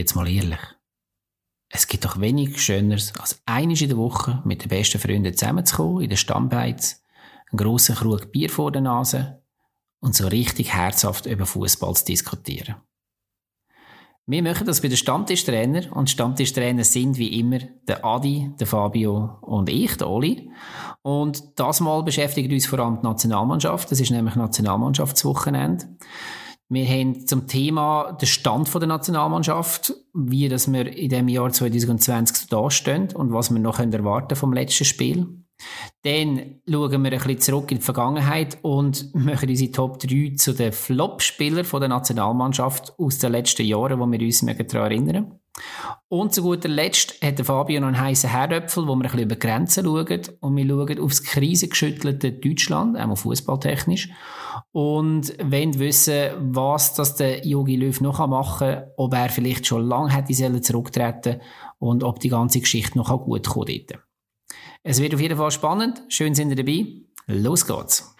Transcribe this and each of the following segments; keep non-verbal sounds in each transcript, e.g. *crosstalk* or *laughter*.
Jetzt mal ehrlich. Es gibt doch wenig Schöneres, als einmal in der Woche mit den besten Freunden zusammenzukommen, in der Stammbeiz, einen grossen Krug Bier vor der Nase und so richtig herzhaft über Fußball zu diskutieren. Wir machen das bei den Stammtischtrainer und Stammtischtrainer sind wie immer der Adi, der Fabio und ich, der Oli. Und das Mal beschäftigt uns vor allem die Nationalmannschaft. Das ist nämlich Nationalmannschaftswochenende. Wir haben zum Thema den Stand der Nationalmannschaft, wie dass wir in dem Jahr 2020 da stehen und was wir noch erwarten vom letzten Spiel. Dann schauen wir ein bisschen zurück in die Vergangenheit und machen unsere Top 3 zu den Flop-Spielern der Nationalmannschaft aus den letzten Jahren, wo wir uns daran erinnern. Und zu guter Letzt hat Fabio noch einen heißen Herdöpfel, wo wir ein bisschen über Grenzen schauen. Und wir schauen aufs krisengeschüttelte Deutschland, einmal fußballtechnisch. Und wollen wissen, was das der Jogi Löw noch machen kann, ob er vielleicht schon lange hätte zurücktreten und ob die ganze Geschichte noch gut kommen dort. Es wird auf jeden Fall spannend. Schön sind ihr dabei. Los geht's.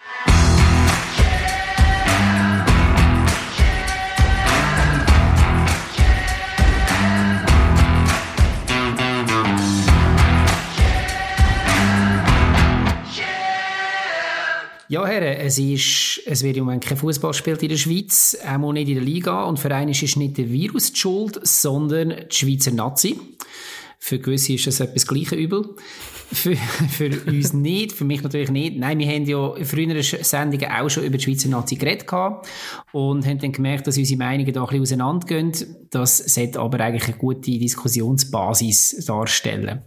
Ja, Herren, es, ist, es wird im Moment kein Fußball gespielt in der Schweiz, auch nicht in der Liga. Und für einen ist nicht der Virus die Schuld, sondern die Schweizer Nazi. Für gewisse ist das etwas gleiche übel. Für, *laughs* für uns nicht, für mich natürlich nicht. Nein, wir haben ja in früheren Sendungen auch schon über die Schweizer Nazi geredet und haben dann gemerkt, dass unsere Meinungen da ein bisschen auseinandergehen. Das sollte aber eigentlich eine gute Diskussionsbasis darstellen.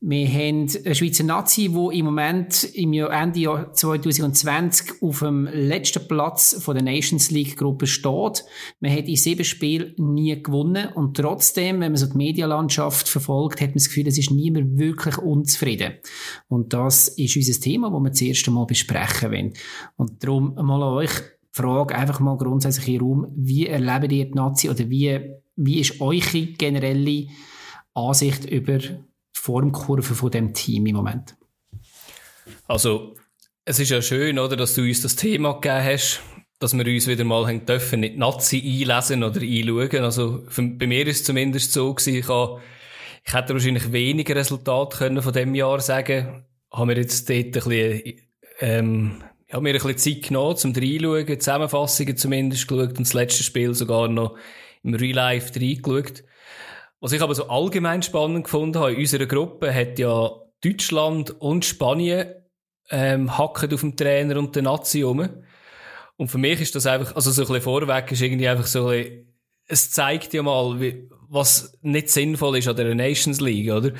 Wir haben eine Schweizer Nazi, die im Moment im Ende Jahr 2020 auf dem letzten Platz von der Nations League Gruppe steht. Man hat in sieben Spielen nie gewonnen und trotzdem, wenn man so die Medienlandschaft verfolgt, hat man das Gefühl, es ist niemand wirklich unzufrieden. Und das ist unser Thema, das wir das erste Mal besprechen wollen. Und darum mal an euch die Frage einfach mal grundsätzlich im Raum, wie erlebt ihr die Nazi oder wie, wie ist eure generelle Ansicht über Formkurve von dem Team im Moment? Also, es ist ja schön, oder, dass du uns das Thema gegeben hast, dass wir uns wieder mal haben dürfen, nicht Nazi einlesen oder einschauen. Also, für, bei mir ist es zumindest so gewesen, ich, habe, ich hätte wahrscheinlich weniger Resultate können von dem Jahr sagen. Haben wir jetzt dort ein bisschen, ähm, ja, mir ein bisschen Zeit genommen, zum reinschauen, Zusammenfassungen zumindest geschaut und das letzte Spiel sogar noch im Real Life reingeschaut. Was ich aber so allgemein spannend gefunden habe, in unserer Gruppe hat ja Deutschland und Spanien ähm, hacken auf dem Trainer und der Nazi rum. Und für mich ist das einfach, also so ein bisschen vorweg ist irgendwie einfach so ein bisschen, es zeigt ja mal, wie, was nicht sinnvoll ist an der Nations League, oder?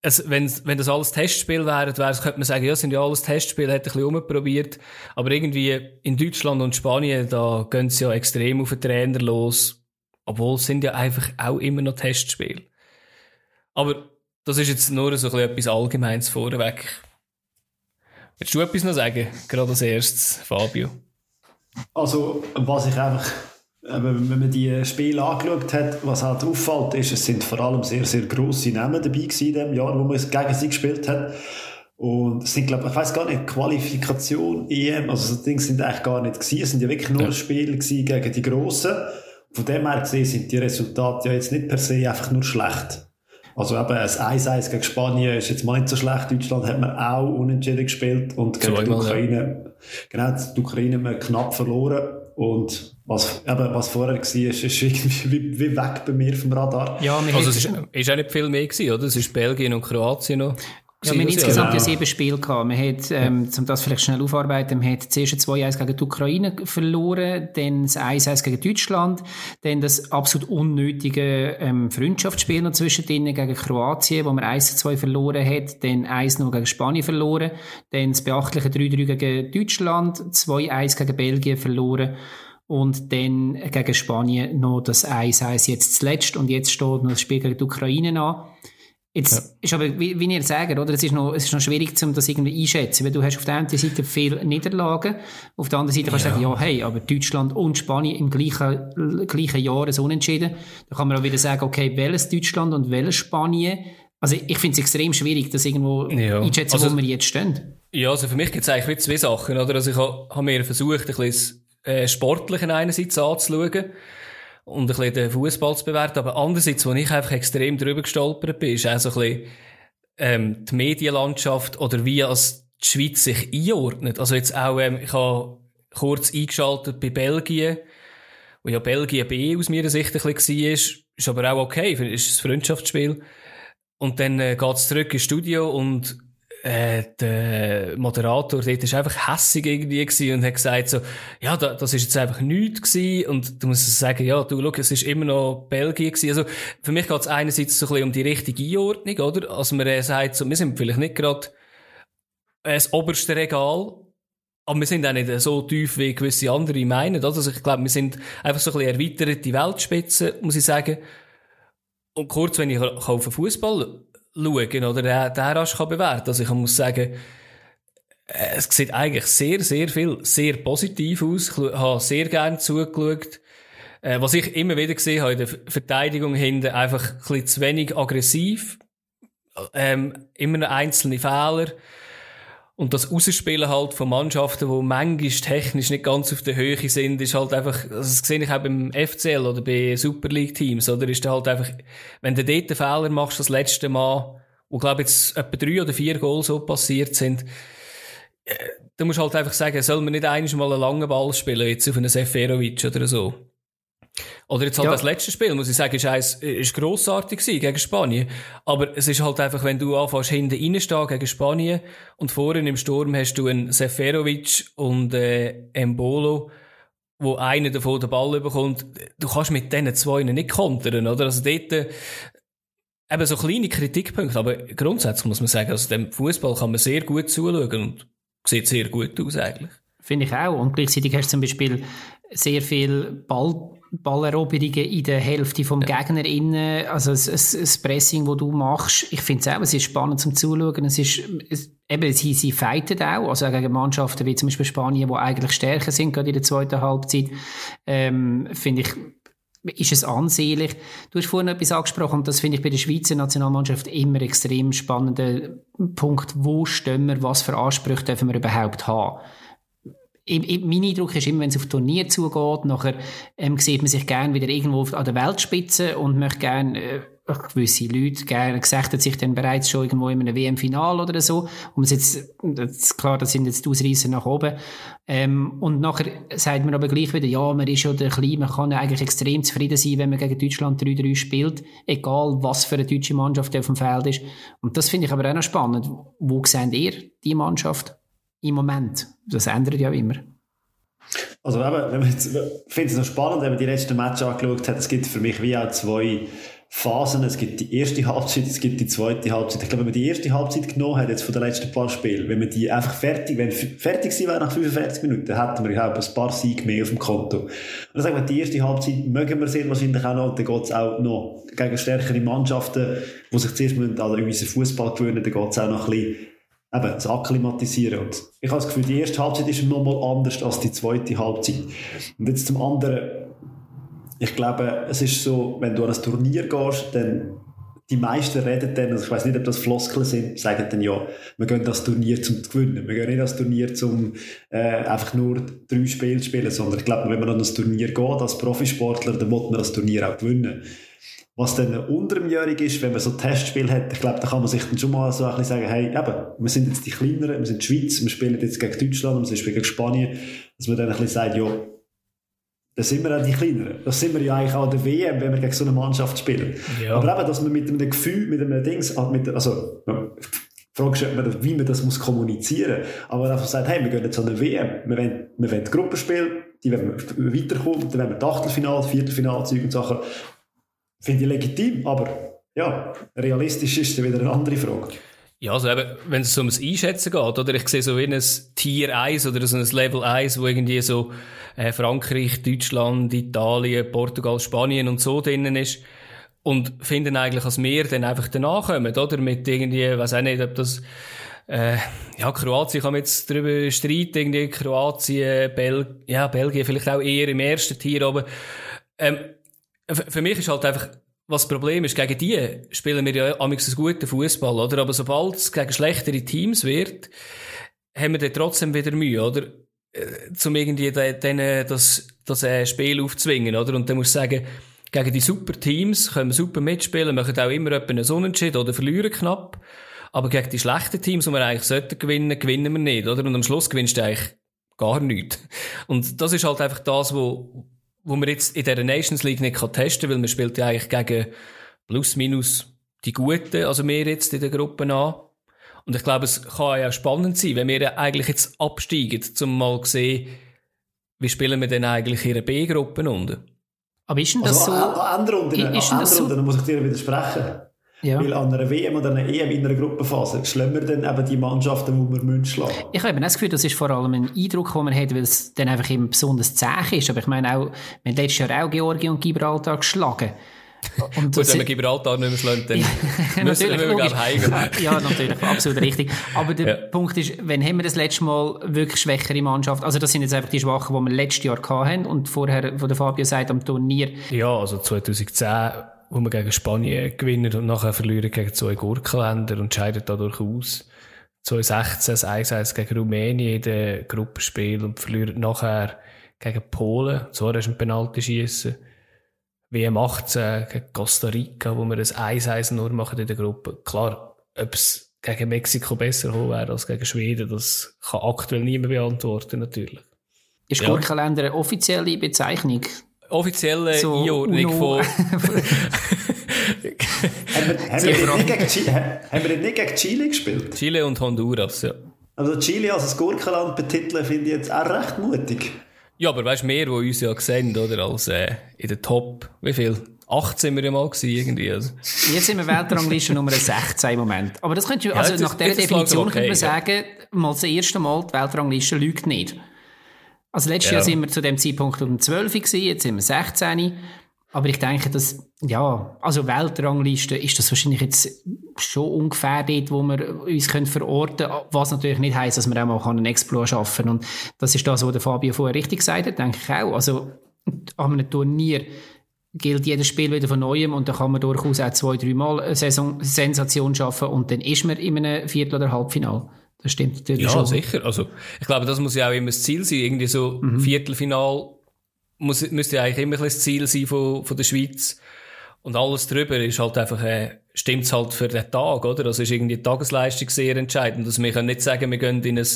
Es, wenn, wenn das alles Testspiel wären, wäre, könnte man sagen, ja, sind ja alles Testspiele, hat ein bisschen umprobiert. Aber irgendwie in Deutschland und Spanien, da gehen sie ja extrem auf den Trainer los obwohl es sind ja einfach auch immer noch Testspiele. Aber das ist jetzt nur so ein etwas Allgemeines vorweg. Willst du etwas noch sagen? Gerade als erstes, Fabio. Also, was ich einfach, wenn man die Spiele angeschaut hat, was halt auffällt, ist, es sind vor allem sehr, sehr grosse Namen dabei gewesen in dem Jahr, wo man es gegen sie gespielt hat. Und es sind, glaube ich, weiß gar nicht, Qualifikation, EM, also so Dinge sind eigentlich gar nicht gewesen. Es sind ja wirklich nur ja. Spiele gegen die Grossen. Von dem her gesehen sind die Resultate ja jetzt nicht per se einfach nur schlecht. Also eben ein 1-1 gegen Spanien ist jetzt mal nicht so schlecht. Deutschland hat man auch unentschieden gespielt und gegen die Ukraine, ja. genau, die Ukraine haben wir knapp verloren. Und was, eben, was vorher war, ist, ist irgendwie wie, wie weg bei mir vom Radar. Ja, also es ist, ist auch nicht viel mehr gewesen, oder? Es ist Belgien und Kroatien noch. Ja, wir haben insgesamt ja sieben Spiele gehabt. Man hat, ähm, um das vielleicht schnell aufarbeiten, man hat zuerst 2-1 gegen die Ukraine verloren, dann das 1-1 gegen Deutschland, dann das absolut unnötige ähm, Freundschaftsspiel noch zwischendrin gegen Kroatien, wo man 1-2 verloren hat, dann 1-0 gegen Spanien verloren, dann das beachtliche 3-3 gegen Deutschland, 2-1 gegen Belgien verloren und dann gegen Spanien noch das 1-1 jetzt zuletzt und jetzt steht noch das Spiel gegen die Ukraine an. Jetzt ja. ist aber, wie, wie ihr sagt, oder? Es ist noch, es ist noch schwierig, um das irgendwie einschätzen, weil du hast auf der einen Seite viele Niederlagen, auf der anderen Seite kannst du sagen, ja, hey, aber Deutschland und Spanien im gleichen, gleichen Jahr so unentschieden. Da kann man auch wieder sagen, okay, welches Deutschland und welches Spanien? Also, ich finde es extrem schwierig, das irgendwo ja. einschätzen, also, wo wir jetzt stehen. Ja, also für mich gibt es eigentlich zwei Sachen, oder? Also ich habe hab mir versucht, ein bisschen äh, sportlichen einerseits anzuschauen und ein bisschen den Fußball zu bewerten. Aber andererseits, wo ich einfach extrem drüber gestolpert bin, ist auch so ein bisschen, ähm, die Medienlandschaft oder wie als die Schweiz sich einordnet. Also jetzt auch, ähm, ich habe kurz eingeschaltet bei Belgien, wo ja Belgien B aus meiner Sicht ein bisschen war, ist aber auch okay, ist ein Freundschaftsspiel. Und dann äh, geht's zurück ins Studio und äh, der Moderator dort ist einfach hässig irgendwie gewesen und hat gesagt so, ja, da, das ist jetzt einfach nichts gewesen und du musst sagen, ja, du, schau, es ist immer noch Belgien gewesen. Also, für mich geht es einerseits so ein bisschen um die richtige Einordnung, oder? Also, man äh, sagt so, wir sind vielleicht nicht gerade das oberste Regal, aber wir sind auch nicht so tief, wie gewisse andere meinen, oder? Also, ich glaube, wir sind einfach so ein bisschen erweiterte Weltspitze, muss ich sagen. Und kurz, wenn ich auf Fußball schauen oder den, den rasch kann bewerten Also ich muss sagen, äh, es sieht eigentlich sehr, sehr viel, sehr positiv aus. Ich habe sehr gerne zugeschaut. Äh, was ich immer wieder gesehen habe in der Verteidigung hinten, einfach ein bisschen zu wenig aggressiv. Ähm, immer einzelne Fehler. Und das Ausspielen halt von Mannschaften, die manchmal technisch nicht ganz auf der Höhe sind, ist halt einfach, also das sehe ich auch beim FCL oder bei Super League Teams, oder? Ist da halt einfach, wenn du dort einen Fehler machst, das letzte Mal, wo glaube jetzt etwa drei oder vier Goals so passiert sind, äh, du musst halt einfach sagen, soll man nicht einmal einen langen Ball spielen, jetzt auf einen Seferovic oder so. Oder jetzt halt ja. das letzte Spiel, muss ich sagen, ist, eins, ist grossartig gewesen gegen Spanien. Aber es ist halt einfach, wenn du anfängst hinten reinstehen gegen Spanien und vorne im Sturm hast du einen Seferovic und äh, Embolo, wo einer davon den Ball bekommt. Du kannst mit diesen zwei nicht kontern, oder? Also dort, äh, eben so kleine Kritikpunkte, aber grundsätzlich muss man sagen, also dem Fußball kann man sehr gut zuschauen und sieht sehr gut aus eigentlich. Finde ich auch. Und gleichzeitig hast du zum Beispiel sehr viel Ball Balleroberungen in der Hälfte vom ja. Gegner innen, also das, das, Pressing, das du machst, ich finde es auch, es ist spannend zum Zuschauen, es ist, es, eben, sie, sie fighten auch, also auch gegen Mannschaften wie zum Beispiel Spanien, die eigentlich stärker sind, gerade in der zweiten Halbzeit, ähm, finde ich, ist es ansehnlich. Du hast vorhin etwas angesprochen, und das finde ich bei der Schweizer Nationalmannschaft immer extrem spannender Punkt, wo stehen wir, was für Ansprüche dürfen wir überhaupt haben mein Eindruck ist immer, wenn es auf Turnier zugeht, nachher ähm, sieht man sich gerne wieder irgendwo an der Weltspitze und möchte gerne äh, gewisse Leute gerne gesagt sich dann bereits schon irgendwo in einem WM-Final oder so. Und jetzt, jetzt, klar, das sind jetzt die Ausreißer nach oben. Ähm, und nachher sagt man aber gleich wieder, ja, man ist schon der Kleine, man kann eigentlich extrem zufrieden sein, wenn man gegen Deutschland 3-3 spielt, egal was für eine deutsche Mannschaft auf dem Feld ist. Und das finde ich aber auch noch spannend. Wo seht ihr die Mannschaft? Im Moment. Das ändert ja immer. Also eben, wenn man jetzt, ich finde es noch spannend, wenn man die letzten Matches angeschaut hat, es gibt für mich wie auch zwei Phasen. Es gibt die erste Halbzeit, es gibt die zweite Halbzeit. Ich glaube, wenn man die erste Halbzeit genommen hat, jetzt von den letzten paar Spielen, wenn man die einfach fertig, wenn fertig sie wäre nach 45 Minuten, hätten wir, glaube ein paar Siege mehr auf dem Konto. Und sagen wir, die erste Halbzeit mögen wir sehr wahrscheinlich auch noch, dann geht es auch noch gegen stärkere Mannschaften, die sich zuerst an unseren Fußball gewöhnen, dann geht es auch noch ein bisschen eben, das Akklimatisieren. Und ich habe das Gefühl, die erste Halbzeit ist nochmal anders als die zweite Halbzeit. Und jetzt zum anderen, ich glaube, es ist so, wenn du an ein Turnier gehst, dann die meisten reden dann, also ich weiß nicht, ob das Floskeln sind, sagen dann ja, wir gehen das Turnier zum Gewinnen. Wir gehen nicht das Turnier zum äh, einfach nur drei Spiele spielen, sondern ich glaube, wenn man an das Turnier geht als Profisportler, dann muss man das Turnier auch gewinnen. Was dann unterjährig ist, wenn man so Testspiel hat, ich glaube, da kann man sich dann schon mal so ein bisschen sagen, hey, eben, wir sind jetzt die Kleineren, wir sind die Schweiz, wir spielen jetzt gegen Deutschland, wir spielen gegen Spanien, dass man dann ein bisschen sagt, ja, da sind wir auch die Kleineren. Das sind wir ja eigentlich auch der WM, wenn wir gegen so eine Mannschaft spielen. Ja. Aber eben, dass man mit einem Gefühl, mit einem Dings, ah, mit, also, fragst du, wie man das muss kommunizieren muss. Aber einfach sagt, hey, wir gehen jetzt an eine WM, wir wollen, wir wollen Gruppenspiel, die wir weiterkommen, dann wollen wir Achtelfinale, Viertelfinale, Zeug und Sachen. Finde ich legitim, aber ja, realistisch ist es wieder eine andere Frage. Ja, also eben, wenn es um das Einschätzen geht, oder? Ich sehe so wie ein Tier 1 oder so ein Level 1, wo irgendwie so äh, Frankreich, Deutschland, Italien, Portugal, Spanien und so drinnen ist. Und finden eigentlich, als wir dann einfach danach kommen, oder? Mit irgendwie, weiß auch nicht, ob das, äh, ja, Kroatien kann man jetzt darüber streiten, irgendwie Kroatien, Bel ja, Belgien vielleicht auch eher im ersten Tier, aber, ähm, für mich ist halt einfach, was das Problem ist, gegen die spielen wir ja amigs einen guten Fußball, oder? Aber sobald es gegen schlechtere Teams wird, haben wir dann trotzdem wieder Mühe, oder? zum irgendwie denen das, das äh, Spiel aufzwingen, oder? Und dann musst du sagen, gegen die super Teams können wir super mitspielen, machen auch immer einen Sonnenscheid oder verlieren knapp. Aber gegen die schlechten Teams, die wir eigentlich sollten gewinnen, gewinnen wir nicht, oder? Und am Schluss gewinnst du eigentlich gar nichts. Und das ist halt einfach das, wo, wo man jetzt in der Nations League nicht testen kann, weil man spielt ja eigentlich gegen plus minus die Guten, also wir jetzt in der Gruppe an. Und ich glaube, es kann ja spannend sein, wenn wir eigentlich jetzt absteigen, um mal zu sehen, wie spielen wir denn eigentlich in der B-Gruppe unten. Aber ist denn das also, so? An anderen Runden, an anderen so? Runden muss ich dir widersprechen. Ja. Weil an einer WM oder einer EM in einer Gruppenphase schlagen wir dann eben die Mannschaften, die wir müssen schlagen Ich habe eben das Gefühl, das ist vor allem ein Eindruck, den man hat, weil es dann einfach eben besonders zäh ist. Aber ich meine auch, wir haben letztes Jahr auch Georgien und Gibraltar geschlagen. *laughs* Und Gut, wenn man Gibraltar nicht mehr schlägt, dann *laughs* ja, müssen wir, glaube heim. *laughs* ja, natürlich, absolut richtig. Aber der ja. Punkt ist, wenn haben wir das letzte Mal wirklich schwächere Mannschaft, also das sind jetzt einfach die Schwachen, die wir letztes Jahr hatten und vorher, wo der Fabio sagt, am Turnier. Ja, also 2010 wo wir gegen Spanien gewinnen und nachher verlieren gegen zwei Gurkenländer und scheiden dadurch aus. 2016 das 1-1 gegen Rumänien in den Gruppenspiel und verlieren nachher gegen Polen. So hast du ein Penalty schießen. WM 18 gegen Costa Rica, wo wir das 1-1 nur machen in der Gruppe. Klar, ob es gegen Mexiko besser hoch wäre als gegen Schweden, das kann aktuell niemand beantworten, natürlich. Ist ja. Gurkenländer eine offizielle Bezeichnung? Offizielle so, Einordnung von. haben, wir, haben, wir Chile, haben wir nicht gegen Chile gespielt? Chile und Honduras, ja. Also Chile als Gurkenland betiteln finde ich jetzt auch recht mutig. Ja, aber weißt du, mehr, die uns ja gesehen oder als äh, in der Top, wie viel? 18 sind wir ja mal gewesen, irgendwie. Also. Jetzt sind wir Weltrangliste Nummer 16 im Moment. Aber das könnte, also ja, nach dieser Definition okay, könnte man sagen, ja. mal das erste Mal, die Weltrangliste lügt nicht. Also letztes ja. Jahr sind wir zu dem Zeitpunkt um 12 gewesen, jetzt sind wir 16. Aber ich denke, dass, ja, also Weltrangliste ist das wahrscheinlich jetzt schon ungefähr dort, wo wir uns können verorten können, was natürlich nicht heisst, dass wir auch mal einen Explore schaffen können. Und das ist das, was der Fabio vorher richtig gesagt hat, denke ich auch. Also, an einem Turnier gilt jedes Spiel wieder von Neuem und da kann man durchaus auch zwei, drei Mal eine Saison Sensation schaffen und dann ist man in einem Viertel- oder Halbfinale. Das stimmt natürlich ja, schon. Ja, sicher. Also, ich glaube, das muss ja auch immer das Ziel sein. Irgendwie so mhm. Viertelfinal muss, müsste ja eigentlich immer ein das Ziel sein von, von der Schweiz. Und alles drüber ist halt einfach, äh, stimmt's halt für den Tag, oder? Also ist irgendwie die Tagesleistung sehr entscheidend. Also wir können nicht sagen, wir gehen in ein,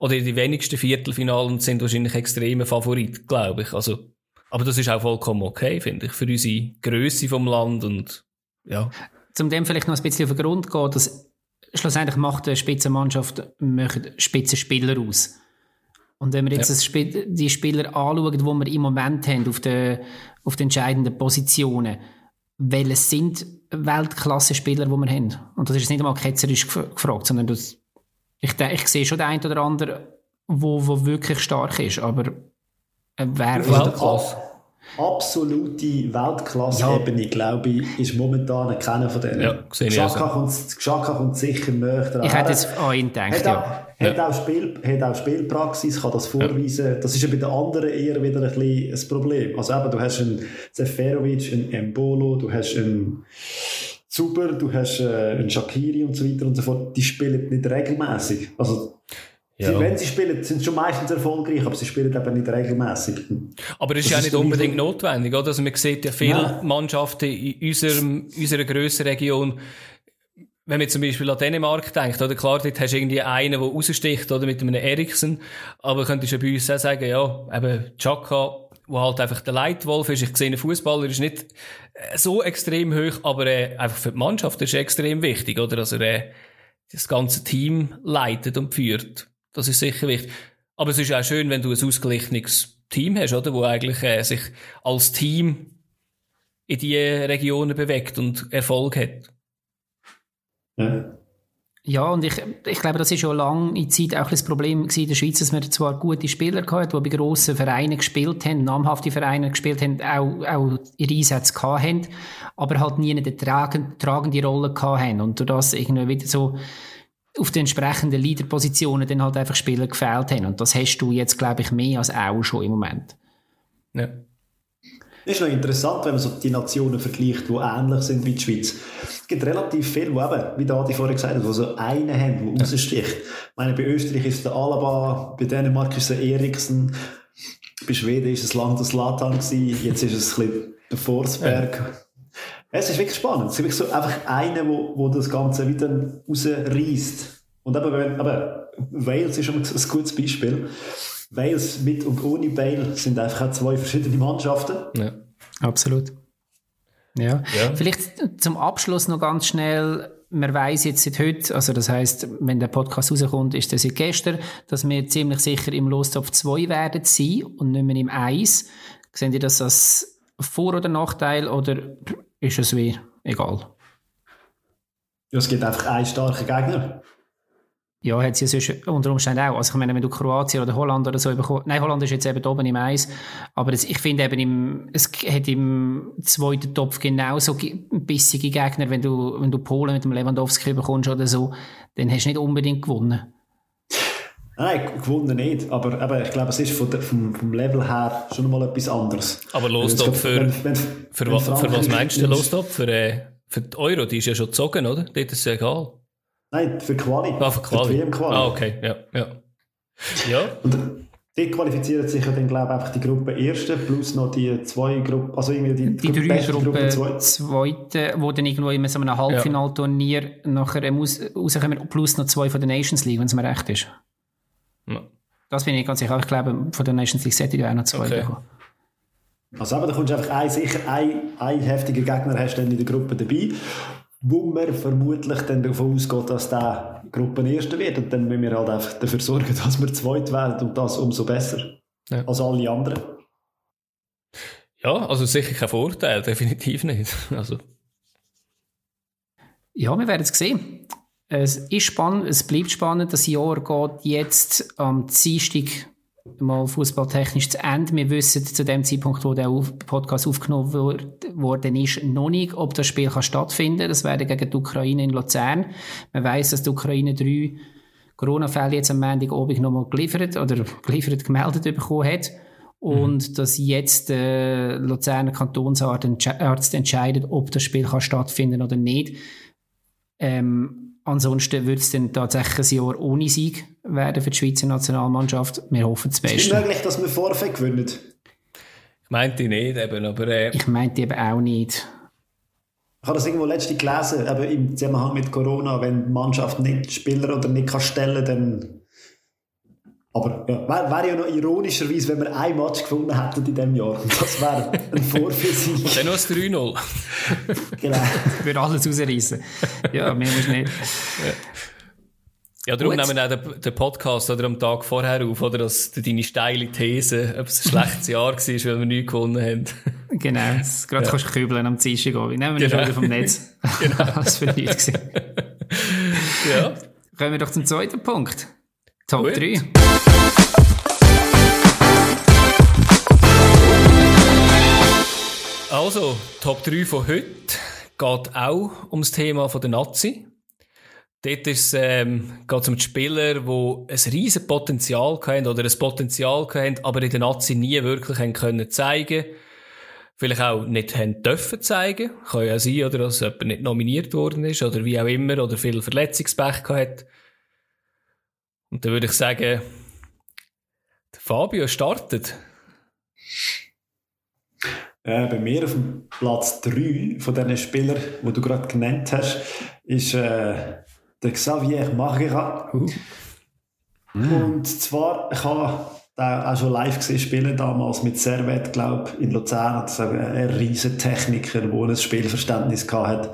oder in die wenigsten Viertelfinale und sind wahrscheinlich extreme Favorit, glaube ich. Also, aber das ist auch vollkommen okay, finde ich, für unsere Größe vom Land und, ja. Zum dem vielleicht noch ein bisschen auf den Grund gehen, dass schlussendlich macht eine Spitzenmannschaft Spitzenspieler aus. Und wenn wir jetzt ja. die Spieler anschauen, die wir im Moment haben, auf den, auf den entscheidenden Positionen, welche sind Weltklasse-Spieler, die wir haben? Und das ist nicht einmal ketzerisch gefragt, sondern das, ich, ich sehe schon den einen oder anderen, wo, wo wirklich stark ist, aber äh, wer... Weltklasse absolute Weltklasse-Ebene, ja. glaube ich, ist momentan keiner von denen. Ja, Xhaka, kommt, Xhaka kommt sicher näher dran. Ich hätte jetzt an ihn gedacht, hat ja. Auch, hat, ja. auch Spiel, hat auch Spielpraxis, kann das vorweisen. Ja. Das ist ja bei den anderen eher wieder ein bisschen ein Problem. Also eben, du hast einen Seferovic, einen Embolo, du hast einen Zuber, du hast äh, einen Shakiri und so weiter und so fort. Die spielen nicht regelmäßig. Also ja. Wenn sie spielen, sind sie schon meistens erfolgreich, aber sie spielen eben nicht regelmäßig. Aber das ist ja nicht unbedingt notwendig, oder? Also man sieht ja viele Nein. Mannschaften in unserem, unserer grösseren Region, wenn man zum Beispiel an Dänemark denkt, oder klar, dort hast du irgendwie einen, der raussticht, oder mit einem Eriksen, aber könntest du bei uns auch sagen, ja, eben Chaka, wo halt einfach der Leitwolf ist. Ich sehe, ein Fußballer ist nicht äh, so extrem hoch, aber äh, einfach für die Mannschaft ist er extrem wichtig, oder? Also er äh, das ganze Team leitet und führt. Das ist sicher wichtig. Aber es ist auch schön, wenn du ein ausgeglichenes Team hast, oder? Wo eigentlich äh, sich als Team in die Regionen bewegt und Erfolg hat. Ja. Ja, und ich, ich glaube, das ist schon lange Zeit auch das Problem in der Schweiz, dass wir zwar gute Spieler hatten, die bei grossen Vereinen gespielt haben, namhafte Vereine gespielt haben, auch, auch ihre Einsätze hatten, aber halt nie eine tragende, tragende Rolle hatten. Und du das irgendwie wieder so auf den entsprechenden Leaderpositionen dann halt einfach Spieler gefällt haben. Und das hast du jetzt, glaube ich, mehr als auch schon im Moment. Ja. Das ist noch interessant, wenn man so die Nationen vergleicht, die ähnlich sind wie die Schweiz. Es gibt relativ viele, die eben, wie Adi vorher gesagt hat, die so einen haben, der raussticht. Ich meine, bei Österreich ist es der Alaba, bei Dänemark ist es der Eriksen, bei Schweden ist es lang der Slatan gewesen, jetzt ist es ein bisschen der Forsberg. Es ist wirklich spannend. Es ist wirklich so einfach einer, wo, wo das Ganze wieder rausreißt. Und eben, wenn, aber Wales ist schon ein gutes Beispiel. Wales mit und ohne Bale sind einfach auch zwei verschiedene Mannschaften. Ja, absolut. Ja. ja. Vielleicht zum Abschluss noch ganz schnell. Man weiß jetzt seit heute, also das heißt, wenn der Podcast rauskommt, ist das seit gestern, dass wir ziemlich sicher im Lostopf 2 werden sein und nicht mehr im 1. Sehen Sie das als Vor- oder Nachteil oder ist es wie egal? Ja, es gibt einfach einen starken Gegner. Ja, hat sie sonst unter Umständen auch. Also ich meine, wenn du Kroatien oder Holland oder so bekommst, nein, Holland ist jetzt eben oben im Eis, aber das, ich finde eben, im, es hat im zweiten Topf genauso bissige Gegner, wenn du, wenn du Polen mit dem Lewandowski bekommst oder so, dann hast du nicht unbedingt gewonnen. Nein, gewonnen nicht, aber, aber ich glaube, es ist von der, vom, vom Level her schon mal etwas anderes. Aber Lostop für, wenn, wenn, für, wenn für, was meinst du Lostop? Für, äh, für die Euro, die ist ja schon gezogen, oder? Dort ist es egal. Nein, für Quali. Ah, für Quali. Für Quali. Ah, okay, ja, ja. Ja. Und die qualifizieren sich ja dann, glaube ich, einfach die Gruppe Erste plus noch die zwei Gruppen, also irgendwie die, die Gruppe, drei Gruppen Gruppe zwei. Zweite, wo dann irgendwo in so einem Halbfinalturnier ja. nachher rauskommen, plus noch zwei von der Nations League, wenn es mir recht ist. Ja. Das bin ich ganz sicher. Ich glaube, von der Nations League sollte ich auch noch zwei okay. bekommen. Also aber da kommst du einfach ein, sicher ein, ein heftiger Gegner hast dann in der Gruppe dabei wo man vermutlich dann davon ausgeht, dass der Gruppenerster wird. Und dann müssen wir halt einfach dafür sorgen, *laughs* dass wir zweit werden und das umso besser ja. als alle anderen. Ja, also sicher kein Vorteil, *laughs* definitiv nicht. Also. Ja, wir werden es sehen. Es ist spannend, es bleibt spannend. Das Jahr geht jetzt am Dienstag mal fußballtechnisch zu Ende. Wir wissen zu dem Zeitpunkt, wo der Podcast aufgenommen worden ist, noch nicht, ob das Spiel kann stattfinden kann. Das wäre gegen die Ukraine in Luzern. Man weiß, dass die Ukraine drei Corona-Fälle jetzt am Montag oben nochmal geliefert oder geliefert gemeldet bekommen hat. Und mhm. dass jetzt der äh, Luzerner Kantonsarzt entscheidet, ob das Spiel kann stattfinden oder nicht. Ähm, Ansonsten wird es dann tatsächlich ein Jahr ohne Sieg werden für die Schweizer Nationalmannschaft. Wir hoffen das Beste. Ist es möglich, dass wir Vorfeld gewinnen? Ich meinte nicht eben, aber... Äh... Ich meinte eben auch nicht. Ich habe das irgendwo letztens gelesen, eben im Zusammenhang mit Corona, wenn die Mannschaft nicht Spieler oder nicht kann stellen dann aber ja, wäre wär ja noch ironischerweise, wenn wir ein Match gefunden hätten in diesem Jahr. Und das wäre ein Vorfisieg. Und dann noch das 3-0. genau. *laughs* Würde alles rausreißen. Ja, mehr muss nicht. Ja. Ja, darum Gut. nehmen wir auch den, den, Podcast oder am Tag vorher auf, oder? Dass deine steile These, ob es ein schlechtes Jahr war, weil wir nichts gewonnen haben. Genau. Gerade ja. kannst du kübeln am Dienstag. Wir nehmen wir genau. schon wieder vom Netz. *laughs* genau. das für nichts Ja. Kommen wir doch zum zweiten Punkt. Top Gut. 3. Also, Top 3 von heute geht auch um das Thema der Nazi. Dort ist, ähm, geht es um die Spieler, die ein riesiges Potenzial haben oder ein Potenzial haben, aber in der Nazi nie wirklich haben können zeigen Vielleicht auch nicht haben dürfen zeigen. Kann ja sein, oder dass jemand nicht nominiert worden ist oder wie auch immer oder viel Verletzungspech hat. Und dann würde ich sagen, Fabio startet. Äh, bei mir auf dem Platz 3 von diesen Spielern, die du gerade genannt hast, ist äh, der Xavier Margera. Uh. Mm. Und zwar, ich habe den auch schon live gesehen spielen, damals mit Servet, glaube ich, in Luzern. Das ist ein riesen Techniker, der ein Spielverständnis hatte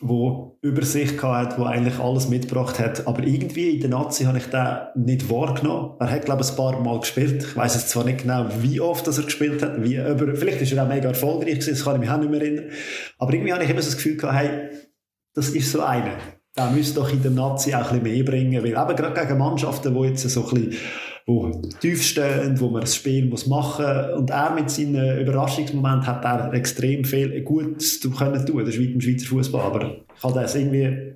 wo Übersicht hat, wo eigentlich alles mitgebracht hat. Aber irgendwie in der Nazi habe ich den nicht wahrgenommen. Er hat, glaube ich, ein paar Mal gespielt. Ich weiß jetzt zwar nicht genau, wie oft dass er gespielt hat, wie, aber vielleicht ist er auch mega erfolgreich gewesen, das kann ich mich auch nicht mehr erinnern. Aber irgendwie habe ich immer so das Gefühl gehabt, hey, das ist so einer. Der müsste doch in der Nazi auch ein bisschen mehr bringen, weil eben gerade gegen Mannschaften, die jetzt so ein bisschen wo tief stehen, wo man das Spiel muss machen muss. Und er mit seinen Überraschungsmomenten hat er extrem viel Gutes können tun. Das ist weit im Schweizer Fußball. Aber ich habe das irgendwie,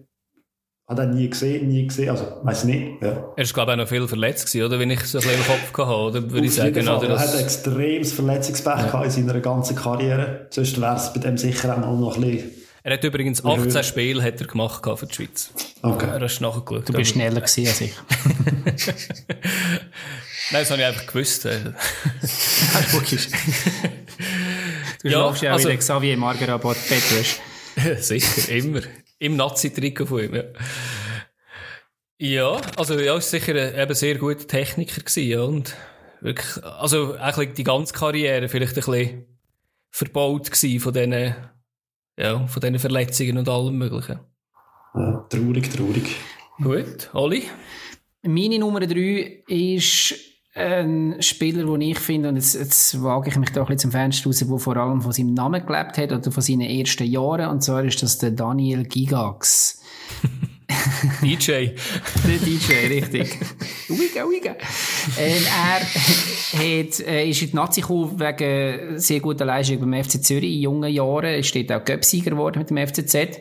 Hat er nie gesehen, nie gesehen, also weiß nicht. Ja. Er ist glaube ich auch noch viel verletzt gewesen, oder? Wenn ich so ein bisschen im Kopf hatte, oder? Würde ich sagen. Fall, oder er hat ein extremes Verletzungspech ja. in seiner ganzen Karriere. Sonst wäre es bei dem sicher auch noch ein bisschen er hat übrigens 18 Spiele hat er gemacht für die Schweiz. Okay. Er hast nachgeschaut. Du bist schneller gewesen als ich. *laughs* *laughs* Nein, das habe ich einfach gewusst. Wirklich. *laughs* du ja, schlafst ja auch also, wie der Xavier Margarabot Petrus. *laughs* sicher, immer. Im Nazi-Trikot von ihm, ja. Ja, also ja, ist sicher ein eben sehr guter Techniker gewesen, ja, und wirklich, also eigentlich die ganze Karriere vielleicht ein bisschen verbaut gewesen von diesen, ja, von diesen Verletzungen und allem Möglichen. Ja, traurig, traurig. Gut, Oli? Meine Nummer drei ist ein Spieler, den ich finde, und jetzt, jetzt wage ich mich da ein bisschen zum Fenster raus, der vor allem von seinem Namen gelebt hat oder von seinen ersten Jahren, und zwar ist das der Daniel Gigax. *laughs* DJ. der DJ, richtig. Uiga, uiga. Ähm, er hat, äh, ist in die Nazi gekommen wegen sehr guter Leistung beim FC Zürich in jungen Jahren. Er ist auch Göpsieger geworden mit dem FCZ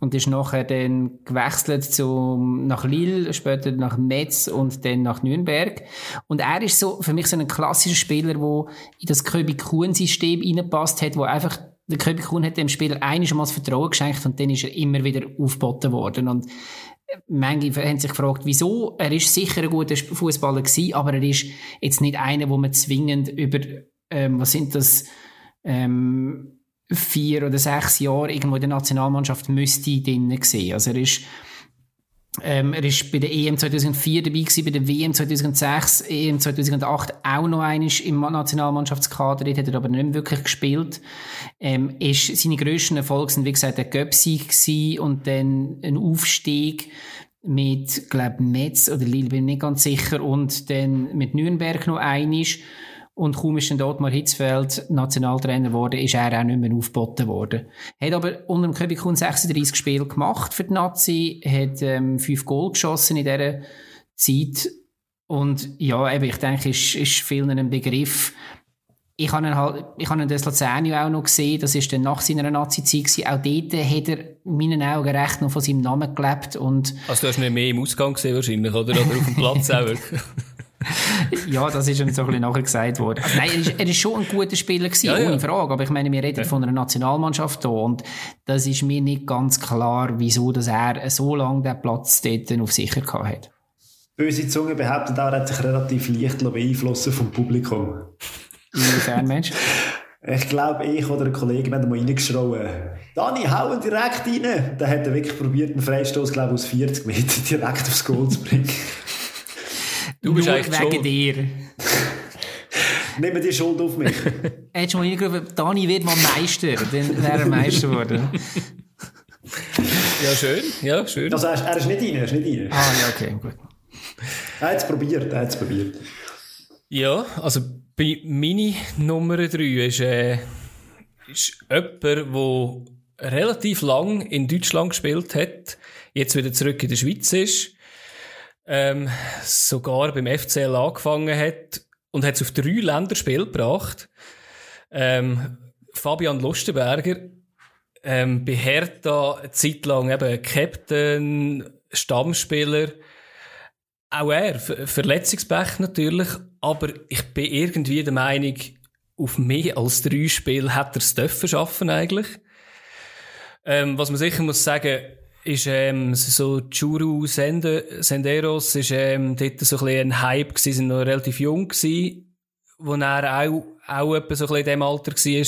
und ist nachher dann gewechselt zum, nach Lille, später nach Metz und dann nach Nürnberg. Und er ist so, für mich so ein klassischer Spieler, der in das Köbi-Kuhn-System reingepasst hat, wo einfach der Köbi Kuhn hat dem Spieler einiges das Vertrauen geschenkt und dann ist er immer wieder aufgeboten worden. Und manche haben sich gefragt, wieso? Er ist sicher ein guter Fußballer gewesen, aber er ist jetzt nicht einer, wo man zwingend über, ähm, was sind das, ähm, vier oder sechs Jahre irgendwo in der Nationalmannschaft müsste drin sehen. Also er ist ähm, er ist bei der EM 2004 dabei gewesen, bei der WM 2006, EM 2008 auch noch einmal im Nationalmannschaftskader, dort hat er aber nicht wirklich gespielt. Ähm, ist, seine grössten Erfolge sind, wie gesagt, der Göpsieg und dann ein Aufstieg mit, glaube Metz oder Lille, bin ich nicht ganz sicher, und dann mit Nürnberg noch einisch. Und kaum ist dann Ottmar Hitzfeld Nationaltrainer geworden, ist er auch nicht mehr aufgeboten worden. Hat aber unter dem Köbikun 36 Spiele gemacht für die Nazi, hat ähm, fünf Goal geschossen in dieser Zeit. Und ja, eben, ich denke, ist, ist vielen ein Begriff. Ich habe ihn halt, ich habe ihn das Luzernio auch noch gesehen, das ist dann nach seiner Nazi-Zeit Auch dort hat er in meinen Augen recht noch von seinem Namen gelebt und... Also du hast nicht mehr im Ausgang gesehen wahrscheinlich, oder? Oder auf dem Platz auch *laughs* *laughs* ja, das ist ihm so ein bisschen nachher gesagt worden. Also nein, er ist, er ist schon ein guter Spieler gewesen, ja, ja. ohne Frage. Aber ich meine, wir reden ja. von einer Nationalmannschaft hier und das ist mir nicht ganz klar, wieso dass er so lange den Platz dort auf sicher gehabt hat. Böse Zunge behauptet auch, er hat sich relativ leicht beeinflussen vom Publikum. Inwiefern, Mensch? *laughs* Ich glaube, ich oder ein Kollege haben mal reingeschrien. Dani, hau ihn direkt rein. Dann hat er wirklich probiert, einen Freistoß, glaube ich, aus 40 Metern direkt aufs Goal zu bringen. Du bist eigentlich wegen dir. Nimm die Schuld auf mich. Hättest du mal hingerufen, Dani wird mal Meister, dann wäre er Meister geworden. ja, schön. Ja, schön. Also, er ist nicht rein, er ist nicht rein. Ah, ja, okay, gut. Er hat es probiert, er hat es probiert. Ja, also bei Mini Nummer 3 ist, äh, ist jemand, der relativ lang in Deutschland gespielt hat, jetzt wieder zurück in der Schweiz ist ähm, sogar beim FCL angefangen hat und hat es auf drei Länderspiele gebracht. Ähm, Fabian Lustenberger ähm, bei Hertha eine Zeit lang eben Captain, Stammspieler. Auch er, Verletzungspech natürlich, aber ich bin irgendwie der Meinung, auf mehr als drei Spiele hat er es dürfen schaffen eigentlich. Ähm, was man sicher muss sagen, ist ähm, so Churu Sende, Senderos ist ähm, dort so ein bisschen ein Hype gewesen, sind noch relativ jung gewesen, wo er auch, auch etwa so ein bisschen in dem Alter war.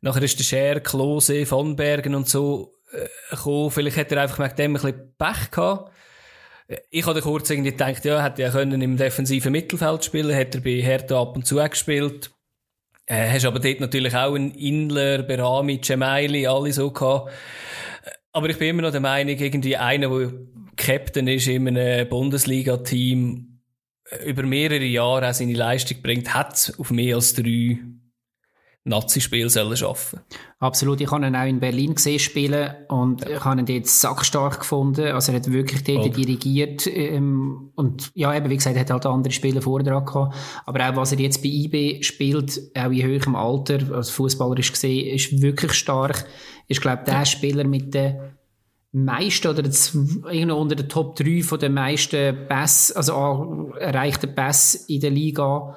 Nachher ist der Scher, Klose, von Bergen und so äh, gekommen. Vielleicht hat er einfach mit dem ein bisschen Pech gehabt. Ich hatte kurz irgendwie gedacht, ja, hätte er können im defensiven Mittelfeld spielen, hat er bei Hertha ab und zu gespielt. Äh, hast aber dort natürlich auch einen Inler, Berami, Cemaili, alle so gehabt. Aber ich bin immer noch der Meinung, irgendwie einer, der Captain ist in einem Bundesliga-Team, äh, über mehrere Jahre auch seine Leistung bringt, hat auf mehr als drei Nazi-Spiele sollen schaffen. Absolut. Ich habe ihn auch in Berlin gesehen spielen und ja. ich habe ihn dort sackstark gefunden. Also er hat wirklich dort oh. dirigiert ähm, und ja, eben wie gesagt, er hat halt andere Spiele vorher gehabt. Aber auch was er jetzt bei IB spielt, auch in höherem Alter, als Fußballer ist gesehen, ist wirklich stark. Ist glaube der ja. Spieler mit der meisten oder irgendwo unter den Top 3 von den meisten Pass, also erreichten Pass in der Liga.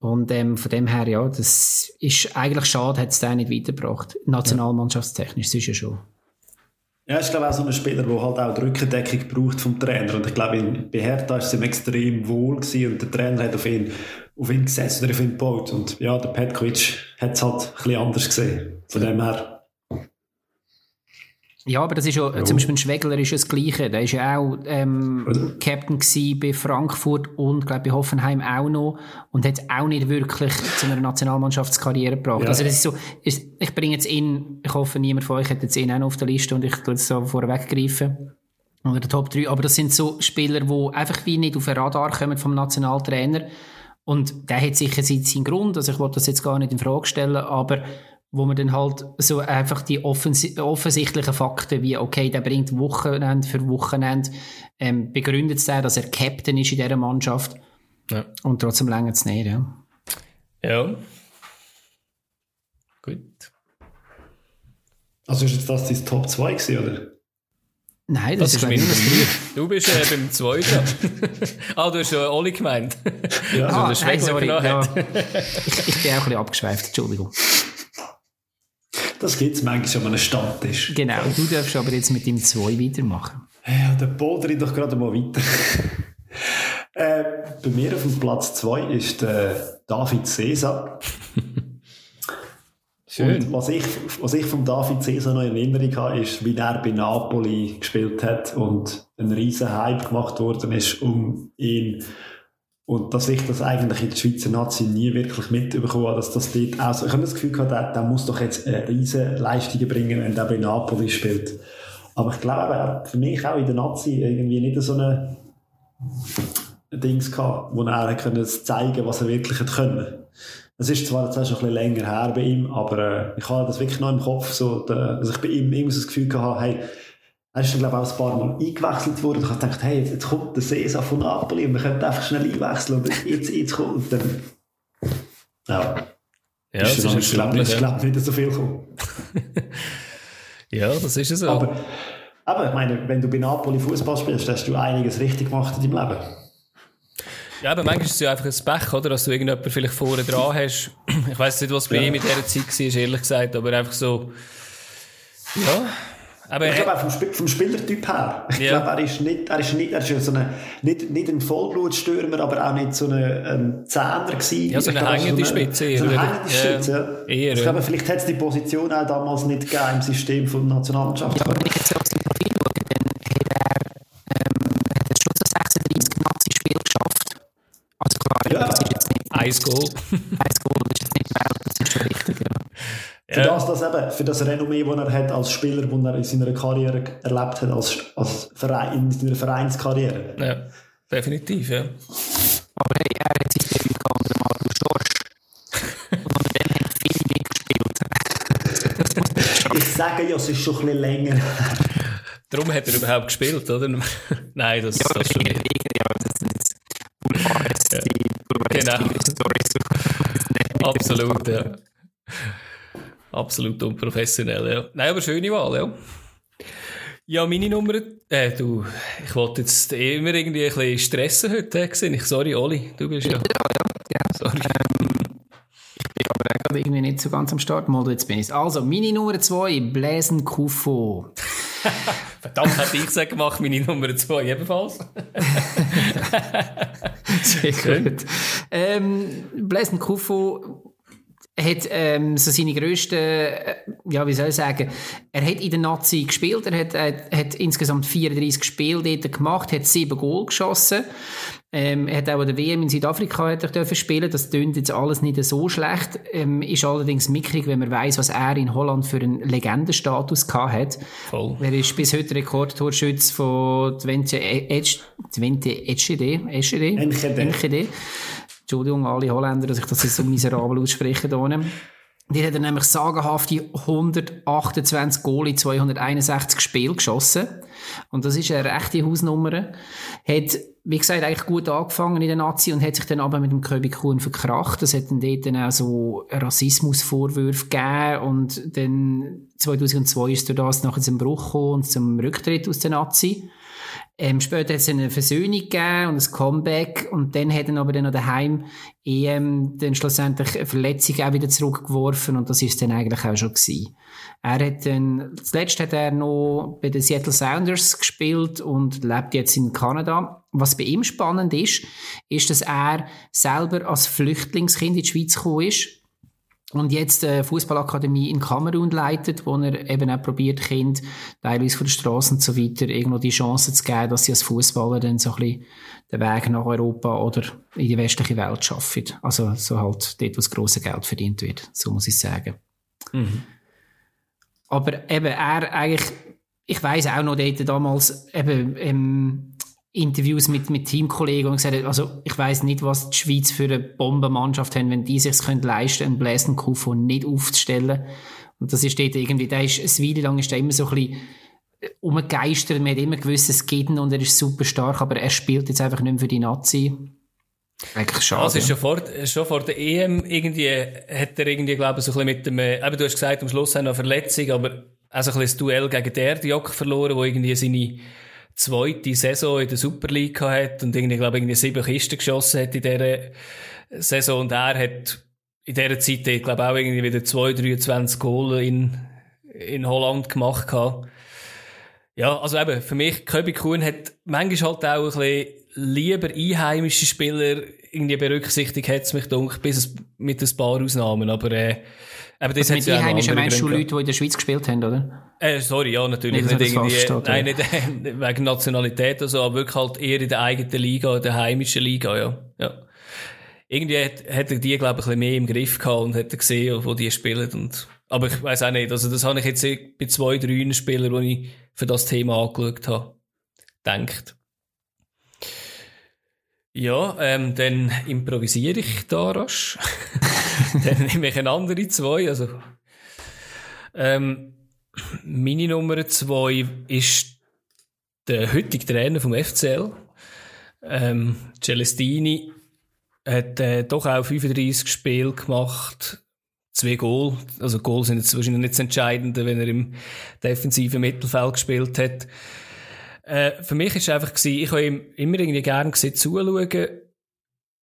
Und ähm, von dem her, ja, das ist eigentlich schade, hat es den nicht weitergebracht. Nationalmannschaftstechnisch, ist ja schon. Ja, ich glaube auch so ein Spieler, der halt auch die Rückendeckung braucht vom Trainer. Und ich glaube, bei Hertha war es ihm extrem wohl gewesen und der Trainer hat auf ihn, auf ihn gesetzt oder auf ihn gebaut. Und ja, der Petkovic hat es halt ein bisschen anders gesehen. Von dem her ja, aber das ist ja, ja. zum Beispiel ein Schwegler ist ja das Gleiche. Der ist ja auch ähm, Captain bei Frankfurt und glaube bei Hoffenheim auch noch und hat auch nicht wirklich zu einer Nationalmannschaftskarriere gebracht. Ja. Also das ist so, ist, ich bringe jetzt ihn, ich hoffe niemand von euch hat jetzt ihn auch noch auf der Liste und ich tue es so vorweggreifen. Oder der Top 3. Aber das sind so Spieler, die einfach wie nicht auf den Radar kommen vom Nationaltrainer. Und der hat sicher seinen Grund, also ich wollte das jetzt gar nicht in Frage stellen, aber wo man dann halt so einfach die offens offensichtlichen Fakten wie, okay, der bringt Wochenende für Wochenende, ähm, begründet es dass er Captain ist in dieser Mannschaft. Ja. Und trotzdem länger es nicht, ja. Ja. Gut. Also ist jetzt das dein Top 2 gewesen, oder? Nein, das, das ist mein Du bist äh, beim zweiten. *laughs* ah, du hast ja Oli gemeint. Ja, also ah, nein, sorry, ja. ich, ich bin auch ein bisschen abgeschweift, Entschuldigung. Das gibt es manchmal schon an einem Stammtisch. Genau, du darfst aber jetzt mit dem 2 weitermachen. Ja, polter ich doch gerade mal weiter. *laughs* äh, bei mir auf dem Platz 2 ist der David Cesar. *laughs* Schön. Und was ich, was ich von David Cesar noch in Erinnerung habe, ist, wie er bei Napoli gespielt hat und ein riesen Hype gemacht worden ist um ihn und dass ich das eigentlich in der Schweizer Nazi nie wirklich mitbekommen habe, dass das dort auch so, ich habe das Gefühl gehabt, der, der muss doch jetzt eine riesen Leistungen bringen, wenn der bei Napoli spielt. Aber ich glaube, er hat für mich auch in der Nazi irgendwie nicht so eine Dings gehabt, wo er können zeigen was er wirklich hat können. Es ist zwar jetzt schon ein bisschen länger her bei ihm, aber äh, ich habe das wirklich noch im Kopf, so, dass ich bei ihm irgendwie so das Gefühl gehabt hey, er ist dann, glaube ich, auch ein paar Mal eingewechselt worden. Ich habe gedacht, hey, jetzt, jetzt kommt der Cesar von Napoli und wir können einfach schnell einwechseln und jetzt, jetzt kommt und dann... Ja. Ja, ist das ist ich glaube nicht, glaub, nicht so viel gekommen. *laughs* ja, das ist es so. Aber, aber ich meine, wenn du bei Napoli Fußball spielst, hast du einiges richtig gemacht in deinem Leben. Ja, aber manchmal ist es ja einfach ein Pech, oder? Dass du irgendjemanden vielleicht vorne dran hast. Ich weiß nicht, was bei ja. ihm in dieser Zeit war, ehrlich gesagt, aber einfach so, ja, aber ich glaube auch vom, Sp vom Spielertyp her. Ich ja. glaube, er ist nicht, er ist nicht, er ist so eine, nicht, nicht ein Vollblutstürmer, aber auch nicht so ein ähm, Zehner gewesen. Ja, so eine hängende so Spitze. So eine hängende Spitze, ja. Eher, ich glaube, vielleicht hat es die Position auch damals nicht gegeben im System von der Nationalmannschaft. Ja, aber wenn ich jetzt auf sein Profil schaue, dann hat er, ähm, hat er schon so 36 Nazi-Spiele geschafft. Also klar, ja. das ist jetzt nicht... Eins Goal. Eins Goal, das ist jetzt nicht Welt, das ist schon richtig, ja. Für, das, das eben, für das Renommee, das er hat als Spieler, das er in seiner Karriere erlebt hat, als, als Verein, in seiner Vereinskarriere. Ja, definitiv, ja. Aber hey, er hat sein Debüt unter Marco Schorsch. Und unter dem haben viele mitgespielt. *laughs* ich sage ja, es ist schon ein bisschen länger. Darum hat er überhaupt gespielt, oder? *laughs* Nein, das, ja, das schon nicht. Ja, das ist Boulevard, ja. die genau. Story. Absolut, ja. Absolut unprofessionell, ja. Nein, aber schöne Wahl, ja. Ja, meine Nummer, äh, du, ich wollte jetzt immer irgendwie ein bisschen stressen heute, gesehen. Ich, sorry, Oli, du bist ja. Ja, ja, ja. Sorry. Ähm, ich bin aber gerade irgendwie nicht so ganz am Start. Mal, jetzt bin ich Also, meine Nummer zwei, Bläsen Kufo. *laughs* Verdammt, hätte ich gesagt, mach meine Nummer zwei ebenfalls. *laughs* Sehr gut. Ähm, Bläsen Kufo hat ähm, so seine grössten, äh, ja, wie soll ich sagen, er hat in der Nazi gespielt, er hat, äh, hat insgesamt 34 Spiele dort gemacht, hat sieben Goal geschossen. Ähm, er hat auch an der WM in Südafrika hat er dürfen spielen. Das tönt jetzt alles nicht so schlecht. Ähm, ist allerdings mickrig, wenn man weiß, was er in Holland für einen Legendenstatus gehabt hat. Voll. Er ist bis heute Rekordtorschütz von Twente Eschede. Eschede. Entschuldigung, alle Holländer, dass ich das jetzt so miserabel ausspreche. Hier. Die hat er nämlich sagenhafte 128 Goal in 261 Spiele geschossen. Und das ist eine rechte Hausnummer. Hat, wie gesagt, eigentlich gut angefangen in der Nazi und hat sich dann aber mit dem Köbi Kuhn verkracht. Das hat dann dort dann auch so Rassismusvorwürfe gegeben und dann 2002 ist durch das nachher zum Bruch gekommen und zum Rücktritt aus der Nazi. Ähm, später hat es eine Versöhnung gegeben und ein Comeback und dann hat er aber dann noch daheim EM dann schlussendlich eine Verletzung auch wieder zurückgeworfen und das ist dann eigentlich auch schon gewesen. Er hat dann, zuletzt hat er noch bei den Seattle Sounders gespielt und lebt jetzt in Kanada. Was bei ihm spannend ist, ist, dass er selber als Flüchtlingskind in die Schweiz gekommen ist und jetzt eine Fußballakademie in Kamerun leitet, wo er eben auch probiert, Kind teilweise von der Straße und so weiter irgendwo die Chance zu geben, dass sie als Fußballer dann so ein bisschen den Weg nach Europa oder in die westliche Welt schaffen. Also so halt dort, wo das grosse Geld verdient wird, so muss ich sagen. Mhm. Aber eben er eigentlich, ich weiß auch noch dort damals eben ähm, Interviews mit, mit Teamkollegen und gesagt, also ich weiß nicht, was die Schweiz für eine Bombenmannschaft haben, wenn die sich es leisten können, einen Bläsen Kufo nicht aufzustellen. Und das ist dort irgendwie, da ist, eine Weile lang ist der immer so ein bisschen äh, umgegeistert, man hat immer gewusst, es geht und er ist super stark, aber er spielt jetzt einfach nicht mehr für die Nazi. Eigentlich schade. Also schon vor, schon vor der EM irgendwie, hat er irgendwie, glaube ich, so ein bisschen mit dem, äh, eben du hast gesagt, am Schluss haben noch Verletzung, aber auch so ein bisschen das Duell gegen der Jock verloren, wo irgendwie seine, zweite Saison in der Super League hat und irgendwie, glaube irgendwie sieben Kisten geschossen hat in dieser Saison und er hat in dieser Zeit, ich glaube auch irgendwie wieder 2, 23 Goal in, in Holland gemacht gehabt. Ja, also eben, für mich, Köbi Kuhn hat manchmal halt auch ein bisschen lieber einheimische Spieler irgendwie berücksichtigt, hat es mich gedacht, bis mit ein paar Ausnahmen, aber, äh, aber das also mit einheimischen meinst du Leute, die in der Schweiz gespielt haben, oder? Äh, sorry, ja, natürlich. Nicht, nicht irgendwie, versteht, nein, nicht *laughs* wegen Nationalität oder so, aber wirklich halt eher in der eigenen Liga, in der heimischen Liga, ja. ja. Irgendwie hat, hat er die, glaube ich, ein bisschen mehr im Griff gehabt und hat gesehen, wo die spielen und, aber ich weiß auch nicht, also das habe ich jetzt bei zwei, drei Spielern, die ich für das Thema angeschaut habe, denkt. Ja, ähm, dann improvisiere ich da rasch. *laughs* *laughs* dann nehme ich eine andere zwei. Also, ähm, meine Nummer zwei ist der heutige Trainer vom FCL. Ähm, Celestini hat äh, doch auch 35 Spiele gemacht, zwei Goal. Also Goal sind jetzt wahrscheinlich nicht das Entscheidende, wenn er im defensiven Mittelfeld gespielt hat. Äh, für mich ist einfach gewesen, ich habe ihm immer irgendwie gerne gesehen zuschauen.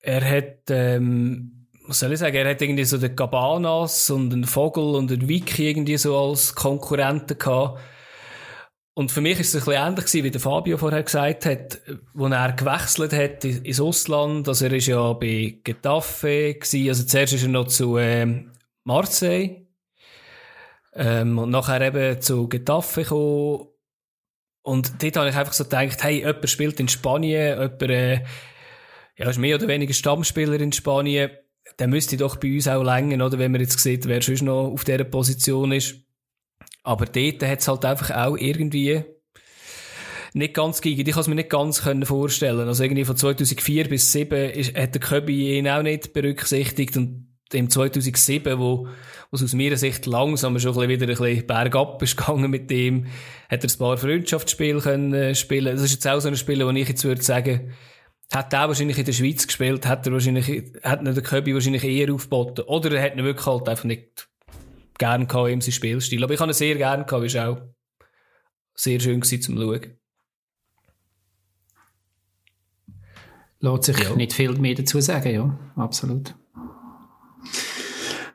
Er hat, ähm, was soll ich sagen, er hat irgendwie so den Cabanas und den Vogel und den Wiki irgendwie so als Konkurrenten gehabt. Und für mich ist es ein bisschen ähnlich gewesen, wie der Fabio vorher gesagt hat, wo er gewechselt hat ins Ausland. Also er ist ja bei Getafe gewesen. Also zuerst ist er noch zu ähm, Marseille. Ähm, und nachher eben zu Getafe gekommen und dort habe ich einfach so gedacht, hey, jemand spielt in Spanien, jemand, äh, ja, ist mehr oder weniger Stammspieler in Spanien, der müsste doch bei uns auch länger, oder, wenn man jetzt sieht, wer sonst noch auf dieser Position ist. Aber dort hat es halt einfach auch irgendwie nicht ganz gegeben. Ich kann es mir nicht ganz vorstellen. Also irgendwie von 2004 bis 2007 hat der Köbi ihn auch nicht berücksichtigt und im 2007, wo, was aus meiner Sicht langsam schon ein wieder ein bisschen bergab ist gegangen mit dem, hat er ein paar Freundschaftsspiele können äh, spielen. Das ist jetzt auch so ein Spiel, wo ich jetzt würde sagen, hat er wahrscheinlich in der Schweiz gespielt, hat er wahrscheinlich, hat ihn der Köbi wahrscheinlich eher aufgeboten. Oder er hat ihn wirklich halt einfach nicht gern gehabt in seinem Spielstil. Aber ich habe ihn sehr gern gehabt, ist auch sehr schön gewesen zum Schauen. Lässt sich ja. nicht viel mehr dazu sagen, ja, absolut.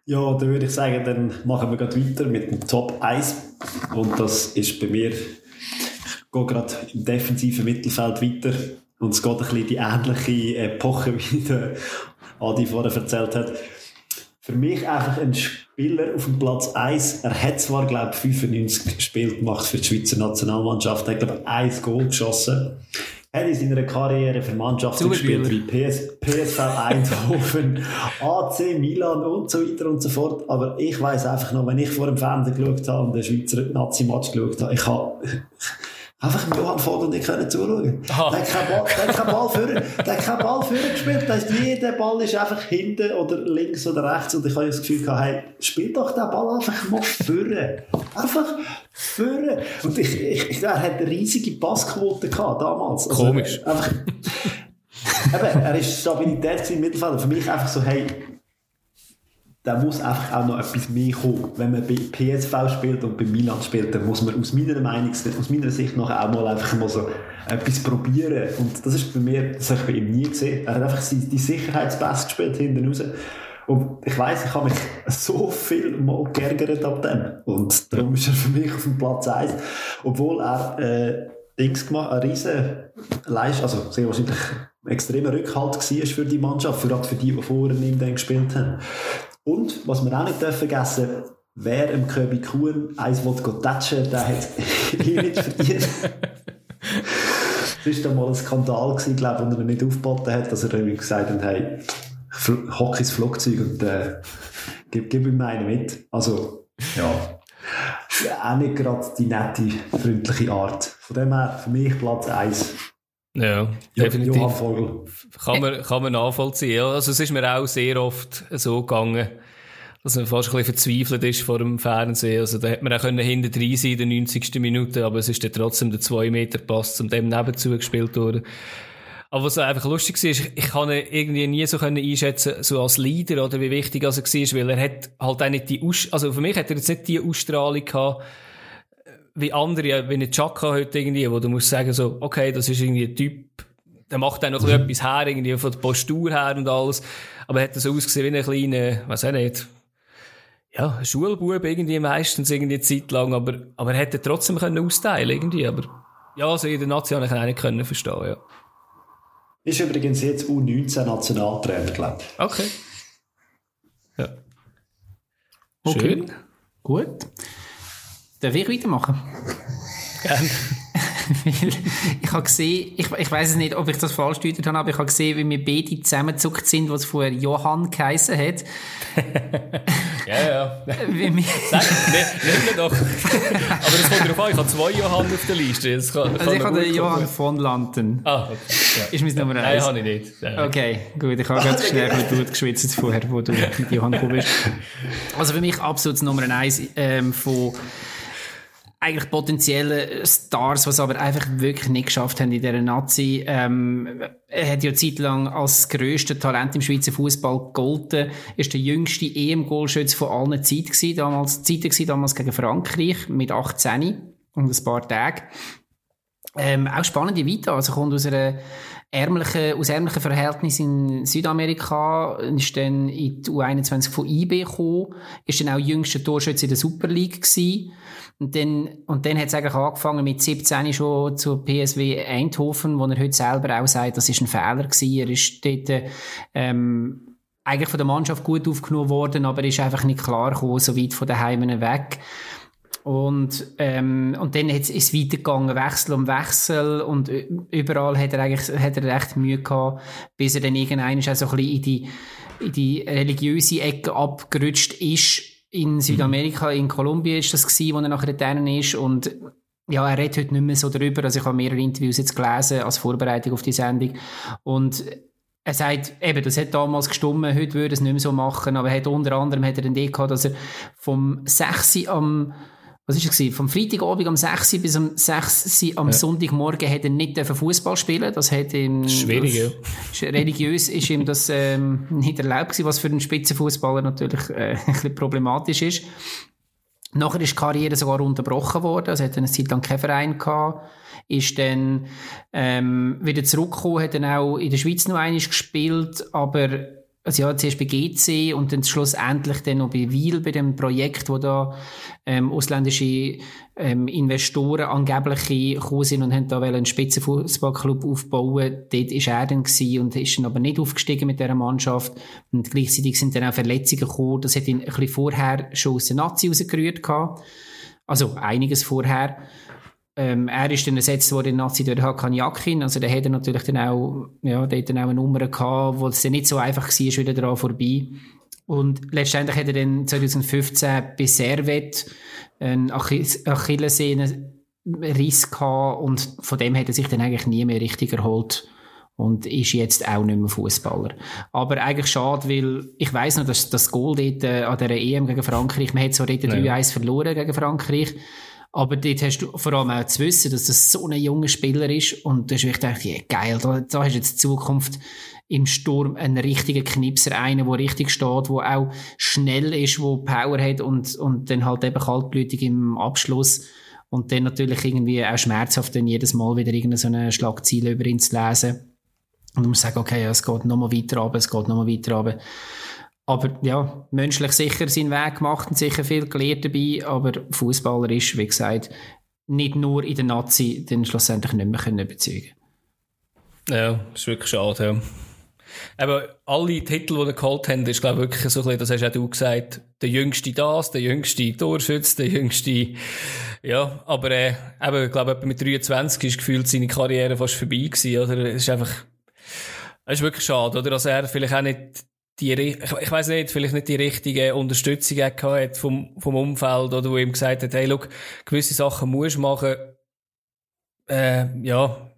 Ja, dann würde ich sagen, dann machen wir gerade weiter mit dem Top 1. Und das ist bei mir, ich gehe gerade im defensiven Mittelfeld weiter. Und es geht ein bisschen die ähnliche Epoche, *laughs* wie der Adi vorher erzählt hat. Für mich einfach ein Spieler auf dem Platz 1. Er hat zwar, glaube ich, 95 Spiele gemacht für die Schweizer Nationalmannschaft. Er hat, glaube ich, ein Goal geschossen hat in seiner Karriere für Mannschaften gespielt wie PS, PSV Eindhoven, *laughs* AC Milan und so weiter und so fort. Aber ich weiß einfach noch, wenn ich vor dem Fernsehen geschaut habe und den Schweizer Nazi-Match geschaut habe, ich habe, einfach im Johann Vogel nicht können zuschauen. Aha. Der hat keinen Ball, der hat keinen Ball vorne, der hat keinen Ball vorne gespielt. Das heisst, jeder Ball ist einfach hinten oder links oder rechts. Und ich habe das Gefühl gehabt, hey, spiel doch den Ball einfach mal vorne. Einfach vorne. Und ich, ich, ich, er hat eine riesige Passquote gehabt damals. Also, Komisch. Einfach, *laughs* eben, er ist Stabilität im Mittelfeld. Für mich einfach so, hey, da muss einfach auch noch etwas mehr kommen. Wenn man bei PSV spielt und bei Milan spielt, dann muss man aus meiner Meinung, aus meiner Sicht noch auch mal einfach mal so etwas probieren. Und das ist bei mir, das habe ich bei ihm nie gesehen. Er hat einfach die Sicherheitspass gespielt hinten raus. Und ich weiss, ich habe mich so viel mal geärgert ab dem. Und darum ist er für mich auf dem Platz 1. Obwohl er, äh, Dings gemacht, eine riesen Leistung, also sehr wahrscheinlich extremer Rückhalt war für die Mannschaft, für, für die, die vorher ihm dann gespielt haben. Und, was wir auch nicht dürfen vergessen, wer im Köbi Kuhn eins will tatschen, der hat *laughs* hier nicht verdient. Das war mal ein Skandal, gewesen, glaube ich, wo er nicht aufgeboten hat, dass er irgendwie gesagt hat, hey, hock ins Flugzeug und äh, gib, gib ihm einen mit. Also, ja. Auch nicht gerade die nette, freundliche Art. Von dem her, für mich Platz 1. Ja, definitiv. Vogel. Kann man, kann man nachvollziehen. Ja, also es ist mir auch sehr oft so gegangen, dass man fast ein bisschen verzweifelt ist vor dem Fernsehen. Also da hätte man auch können hinten drin sein in der 90. Minute, aber es ist dann trotzdem der 2 Meter Pass zum dem nebenzu gespielt worden. Aber was einfach lustig war, ist, ich kann ihn irgendwie nie so können einschätzen, so als Leader oder wie wichtig er war, weil er hat halt auch nicht die, Aus also für mich hat er jetzt nicht die Ausstrahlung gehabt, wie andere, wie ein Chaka heute irgendwie, wo du musst sagen so, okay, das ist irgendwie ein Typ, der macht auch noch mhm. etwas her, irgendwie von der Postur her und alles, aber er hat so ausgesehen wie ein kleiner, was auch nicht, ja, ein Schulbub irgendwie meistens irgendwie eine Zeit lang, aber, aber er hätte trotzdem können austeilen irgendwie, aber ja, also in der Nation ich auch nicht können verstehen, ja. Ist übrigens jetzt U19 Nationaltrainer, glaube ich. Okay. Ja. Okay. Schön. Gut. Darf ich weitermachen? Gerne. *laughs* ich habe gesehen, ich, ich weiß es nicht, ob ich das falsch deutet habe, aber ich habe gesehen, wie wir beide zusammengezuckt sind, was vorher Johann geheissen hat. *laughs* ja, ja. Wie wir Sag, ne, nimm doch. aber es kommt darauf an, ich habe zwei Johann auf der Liste. Das kann, also ich habe den Johann von Lanten. Ah, okay. Ja. Ist mein Nummer eins? Nein, habe ich nicht. Ja. Okay, gut. Ich habe ganz schnell durchgeschwitzt vorher, wo du mit Johann gekommen bist. Also für mich absolut Nummer eins ähm, von eigentlich potenzielle Stars, was aber einfach wirklich nicht geschafft haben in dieser Nazi. Ähm, er hat ja zeitlang als grösster Talent im Schweizer Fußball gegolten. Ist der jüngste EM-Goalschütze von allen Zeiten gewesen, damals, Zeiten gewesen, damals gegen Frankreich mit 18 und ein paar Tagen. Ähm, auch spannende Vita, also kommt aus einer ärmlichen, aus ärmlichen Verhältnissen in Südamerika, ist dann in die U21 von IB gekommen, ist dann auch jüngster Torschütze in der Super League gewesen und dann, und dann hat es eigentlich angefangen mit 17 schon zur PSW Eindhoven, wo er heute selber auch sagt, das ist ein Fehler gewesen. Er ist dort, ähm, eigentlich von der Mannschaft gut aufgenommen worden, aber ist einfach nicht klar gekommen, so weit von den Heimen weg. Und, ähm, und dann ist es weitergegangen, Wechsel um Wechsel. Und überall hat er eigentlich, hat er recht Mühe gehabt, bis er dann irgendwann auch so ein bisschen in die, in die religiöse Ecke abgerutscht ist. In Südamerika, in Kolumbien ist das gewesen, wo er nachher dort ist. Und ja, er redet heute nicht mehr so darüber, also ich habe mehrere Interviews jetzt gelesen als Vorbereitung auf die Sendung. Und er sagt, eben, das hat damals gestummen, heute würde er es nicht mehr so machen, aber er hat unter anderem hat er den Idee gehabt, dass er vom 6. am was ist es Vom Freitagabend um 6 Uhr bis um 6 Uhr am ja. Sonntagmorgen hat er nicht Fußball spielen. Das hat ihm schwierig. Das, religiös ist ihm das ähm, nicht erlaubt gewesen, was für einen Spitzenfußballer natürlich äh, *laughs* ein bisschen problematisch ist. Nachher ist die Karriere sogar unterbrochen worden. Also hat eine Zeit lang keinen Verein gehabt. Ist dann ähm, wieder zurückgekommen, hat dann auch in der Schweiz noch einiges gespielt, aber also ja, zuerst bei GC und dann schlussendlich dann noch bei Wiel, bei dem Projekt, wo da ähm, ausländische ähm, Investoren angeblich gekommen sind und haben da einen Spitzenfußballclub aufbauen. Dort ist er dann gewesen und ist dann aber nicht aufgestiegen mit dieser Mannschaft. Und gleichzeitig sind dann auch Verletzungen gekommen. Das hat ihn ein bisschen vorher schon aus der Nazi rausgerührt gehabt. Also einiges vorher. Ähm, er ist dann ersetzt worden in Nazi durch Hakan Yakin. Also der hat natürlich dann auch, ja, der hat dann auch eine Nummer gehabt, wo es dann nicht so einfach war, wieder daran vorbei. Und letztendlich hat er dann 2015 bei Servet eine Achillessehne Riss gehabt und von dem hat er sich dann eigentlich nie mehr richtig erholt und ist jetzt auch nicht mehr Fußballer. Aber eigentlich schade, weil ich weiß noch, dass das Goal dort äh, an der EM gegen Frankreich, man hat so dort 3-1 verloren gegen Frankreich, aber dort hast du vor allem auch zu wissen, dass das so ein junger Spieler ist und da ist ich gedacht, yeah, geil, da, da hast du jetzt Zukunft im Sturm einen richtigen Knipser, einen, der richtig steht, der auch schnell ist, der Power hat und, und dann halt eben kaltblütig im Abschluss und dann natürlich irgendwie auch schmerzhaft dann jedes Mal wieder irgendeine Schlagziele über ihn zu lesen. Und du musst sagen, okay, ja, es geht nochmal weiter runter, es geht nochmal weiter runter. Aber ja, menschlich sicher seinen Weg gemacht und sicher viel gelernt dabei, aber Fußballer ist, wie gesagt, nicht nur in der Nazi dann schlussendlich nicht mehr können überzeugen Ja, ist wirklich schade, ja. Aber alle Titel, die er geholt haben, ist, glaube ich, wirklich so ein bisschen, das hast auch du gesagt, der jüngste das, der jüngste Torschütz, der jüngste, ja, aber, äh, eben, ich glaube, mit 23 ist gefühlt seine Karriere fast vorbei gewesen, oder? Es ist einfach, es ist wirklich schade, oder? Dass er vielleicht auch nicht die, ich, ich weiß nicht, vielleicht nicht die richtige Unterstützung gehabt vom, vom Umfeld, oder wo ihm gesagt hat, hey, look, gewisse Sachen musst du machen, äh, ja,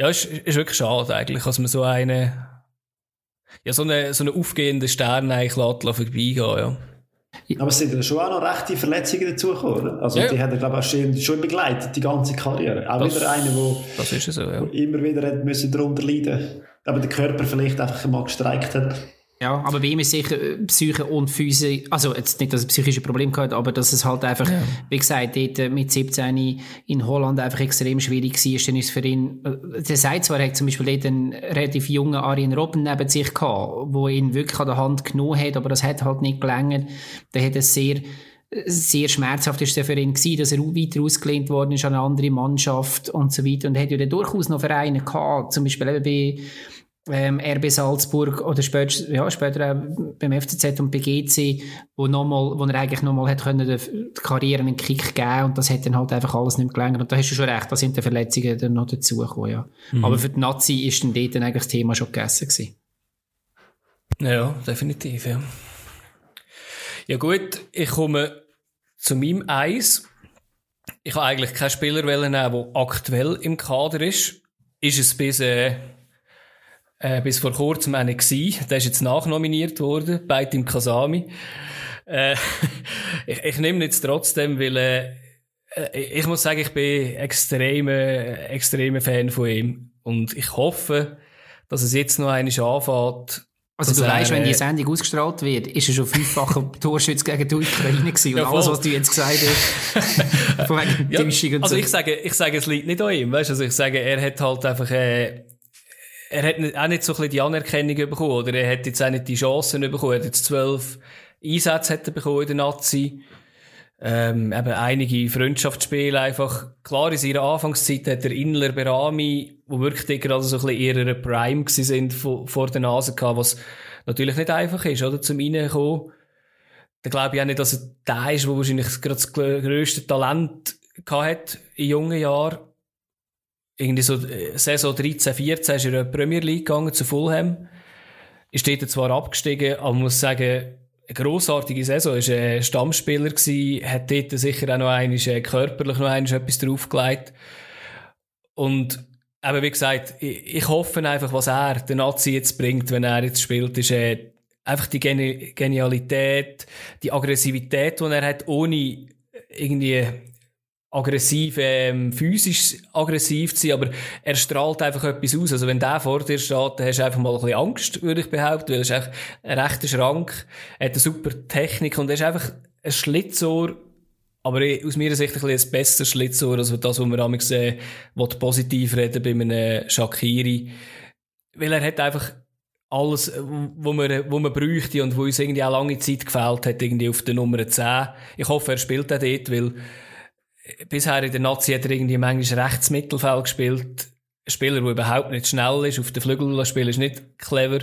ja, ist, ist wirklich schade eigentlich, dass man so eine, ja, so eine, so eine aufgehende Stern eigentlich lässt, vorbeigehen, ja. Aber es sind ja schon auch noch rechte Verletzungen dazugekommen? Also ja. die hat er, glaube ich, schon, schon begleitet, die ganze Karriere. Auch das, wieder eine, wo, das ist so, ja. immer wieder hat müssen darunter leiden aber der Körper vielleicht einfach mal gestreikt hat. Ja, aber bei ihm ist sicher äh, Psyche und Physik, also jetzt nicht, dass er psychische Probleme hat, aber dass es halt einfach, ja. wie gesagt, dort äh, mit 17 in Holland einfach extrem schwierig war, dann ist für ihn, äh, der sagt zwar, er hat zum Beispiel dort einen relativ jungen Arjen Robben neben sich gehabt, wo ihn wirklich an der Hand genommen hat, aber das hat halt nicht gelangt. Der hat es sehr, sehr schmerzhaft ist für ihn gewesen, dass er weiter ausgelehnt worden ist an eine andere Mannschaft und so weiter und er hat ja dann durchaus noch Vereine gehabt, zum Beispiel eben bei ähm, RB Salzburg oder später, ja, später auch beim FCZ und bei GC, wo, noch mal, wo er eigentlich nochmal hat können, die Karriere einen Kick geben und das hat dann halt einfach alles nicht mehr gelangt. Und da hast du schon recht, da sind die Verletzungen dann noch dazugekommen, ja. Mhm. Aber für die Nazi ist dann dort dann eigentlich das Thema schon gegessen gewesen. Ja, definitiv, ja. Ja gut, ich komme zu meinem Eis. Ich habe eigentlich keinen Spieler nehmen, der aktuell im Kader ist. Ist es bis... Äh, äh, bis vor kurzem einer gewesen. Der ist jetzt nachnominiert worden, bei Tim Kasami. Äh, *laughs* ich, ich nehme jetzt trotzdem, weil äh, äh, ich muss sagen, ich bin extremer extreme Fan von ihm. Und ich hoffe, dass es jetzt noch einmal anfängt, also du weißt, wenn die äh, Sendung ausgestrahlt wird, ist er schon fünffacher Torschütz gegen die Ukraine gewesen. Und ja, alles, was du jetzt gesagt hast, *laughs* von wegen ja, und Also so. ich sage, ich sage, es liegt nicht an ihm, weißt? Also ich sage, er hat halt einfach, äh, er hat auch nicht so ein bisschen die Anerkennung bekommen, oder er hat jetzt auch nicht die Chancen bekommen. Er hat jetzt zwölf Einsätze hat er bekommen in der Nazi. Ähm, eben einige Freundschaftsspiele einfach. Klar, in seiner Anfangszeit hat der Inler Berami, wo wirklich gerade so ein bisschen ihrer Prime gewesen sind, vor, der Nase gehabt, was natürlich nicht einfach ist, oder, zum Reinkommen. Da glaube ich auch nicht, dass er der ist, der wahrscheinlich gerade das grösste Talent gehabt in jungen Jahren irgendwie so äh, Saison 13, 14 ist er in die Premier League gegangen zu Fulham. Ist dort zwar abgestiegen, aber muss sagen, eine grossartige Saison, ist ein Stammspieler gewesen, hat dort sicher auch noch einmal, äh, körperlich noch einmal etwas draufgelegt. Und eben, wie gesagt, ich, hoffe einfach, was er, der Nazi jetzt bringt, wenn er jetzt spielt, ist äh, einfach die Genialität, die Aggressivität, die er hat, ohne irgendwie aggressiv, ähm, physisch aggressiv zu sein, aber er strahlt einfach etwas aus. Also wenn der vor dir steht, dann hast du einfach mal ein bisschen Angst, würde ich behaupten, weil er ist echt ein rechter Schrank, hat eine super Technik und er ist einfach ein Schlitzohr, aber aus meiner Sicht ein bisschen ein besseres Schlitzohr, als das, was man damals gesehen positiv reden bei einem Shakiri. Weil er hat einfach alles, wo man, wo man bräuchte und wo uns irgendwie auch lange Zeit gefällt hat, irgendwie auf der Nummer 10. Ich hoffe, er spielt auch dort, weil bisher in der Nazi hat er irgendwie manchmal rechts Mittelfeld gespielt. Ein Spieler, der überhaupt nicht schnell ist, auf den Flügel spielen ist nicht clever.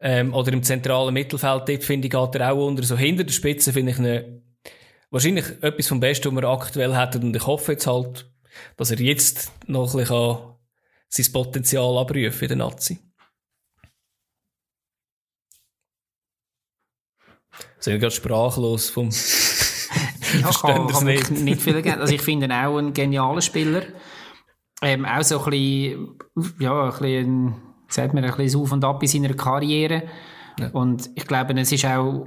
Ähm, oder im zentralen Mittelfeld, dort finde ich, geht er auch unter. So hinter der Spitze finde ich eine, wahrscheinlich etwas vom Besten, was wir aktuell hätten. Und ich hoffe jetzt halt, dass er jetzt noch ein bisschen sein Potenzial abrufen in der Nazi. Sind wir gerade sprachlos vom ich kann, kann nicht. nicht viel ergänzen. Also ich finde ihn auch ein genialer Spieler. Ähm, auch so ein bisschen, ja, ein bisschen, sagt man, ein bisschen auf und ab in seiner Karriere. Ja. Und ich glaube, es ist auch,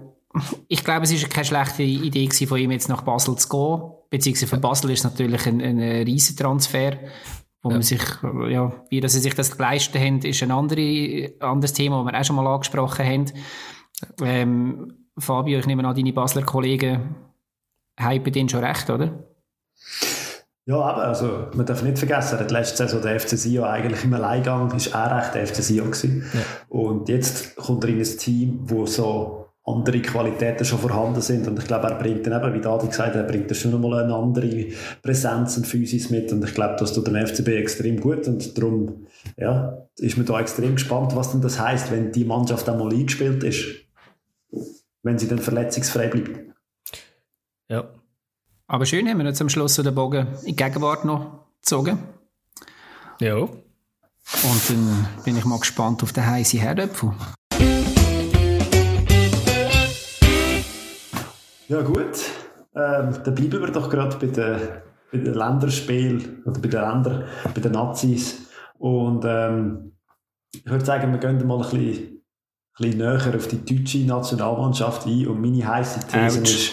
ich glaube, es ist keine schlechte Idee von ihm jetzt nach Basel zu gehen. Beziehungsweise für Basel ist es natürlich ein, ein Riesentransfer. Wo ja. man sich, ja, wie dass sie sich das leisten haben, ist ein andere, anderes Thema, das wir auch schon mal angesprochen haben. Ähm, Fabio, ich nehme an, deine Basler Kollegen hypen den schon recht, oder? Ja, aber also, man darf nicht vergessen, er letzte Saison der FC Sion eigentlich im Alleingang, ist er recht der FC Sion gewesen. Ja. Und jetzt kommt er in ein Team, wo so andere Qualitäten schon vorhanden sind. Und ich glaube, er bringt dann eben, wie Dadi gesagt hat, er bringt dann schon einmal eine andere Präsenz und Physis mit. Und ich glaube, das tut dem FCB extrem gut. Und darum, ja, ist man da extrem gespannt, was denn das heißt, wenn die Mannschaft einmal eingespielt ist. Wenn sie dann verletzungsfrei bleibt. Ja. Aber schön haben wir jetzt am Schluss den Bogen in die Gegenwart noch gezogen. Ja. Und dann bin ich mal gespannt auf den heißen Herdöpfel. Ja gut, ähm, dann bleiben wir doch gerade bei den, bei den Länderspielen oder bei den Ländern, bei den Nazis. Und ähm, ich würde sagen, wir gehen mal ein bisschen, ein bisschen näher auf die deutsche Nationalmannschaft ein. Und meine heiße These Ouch. ist...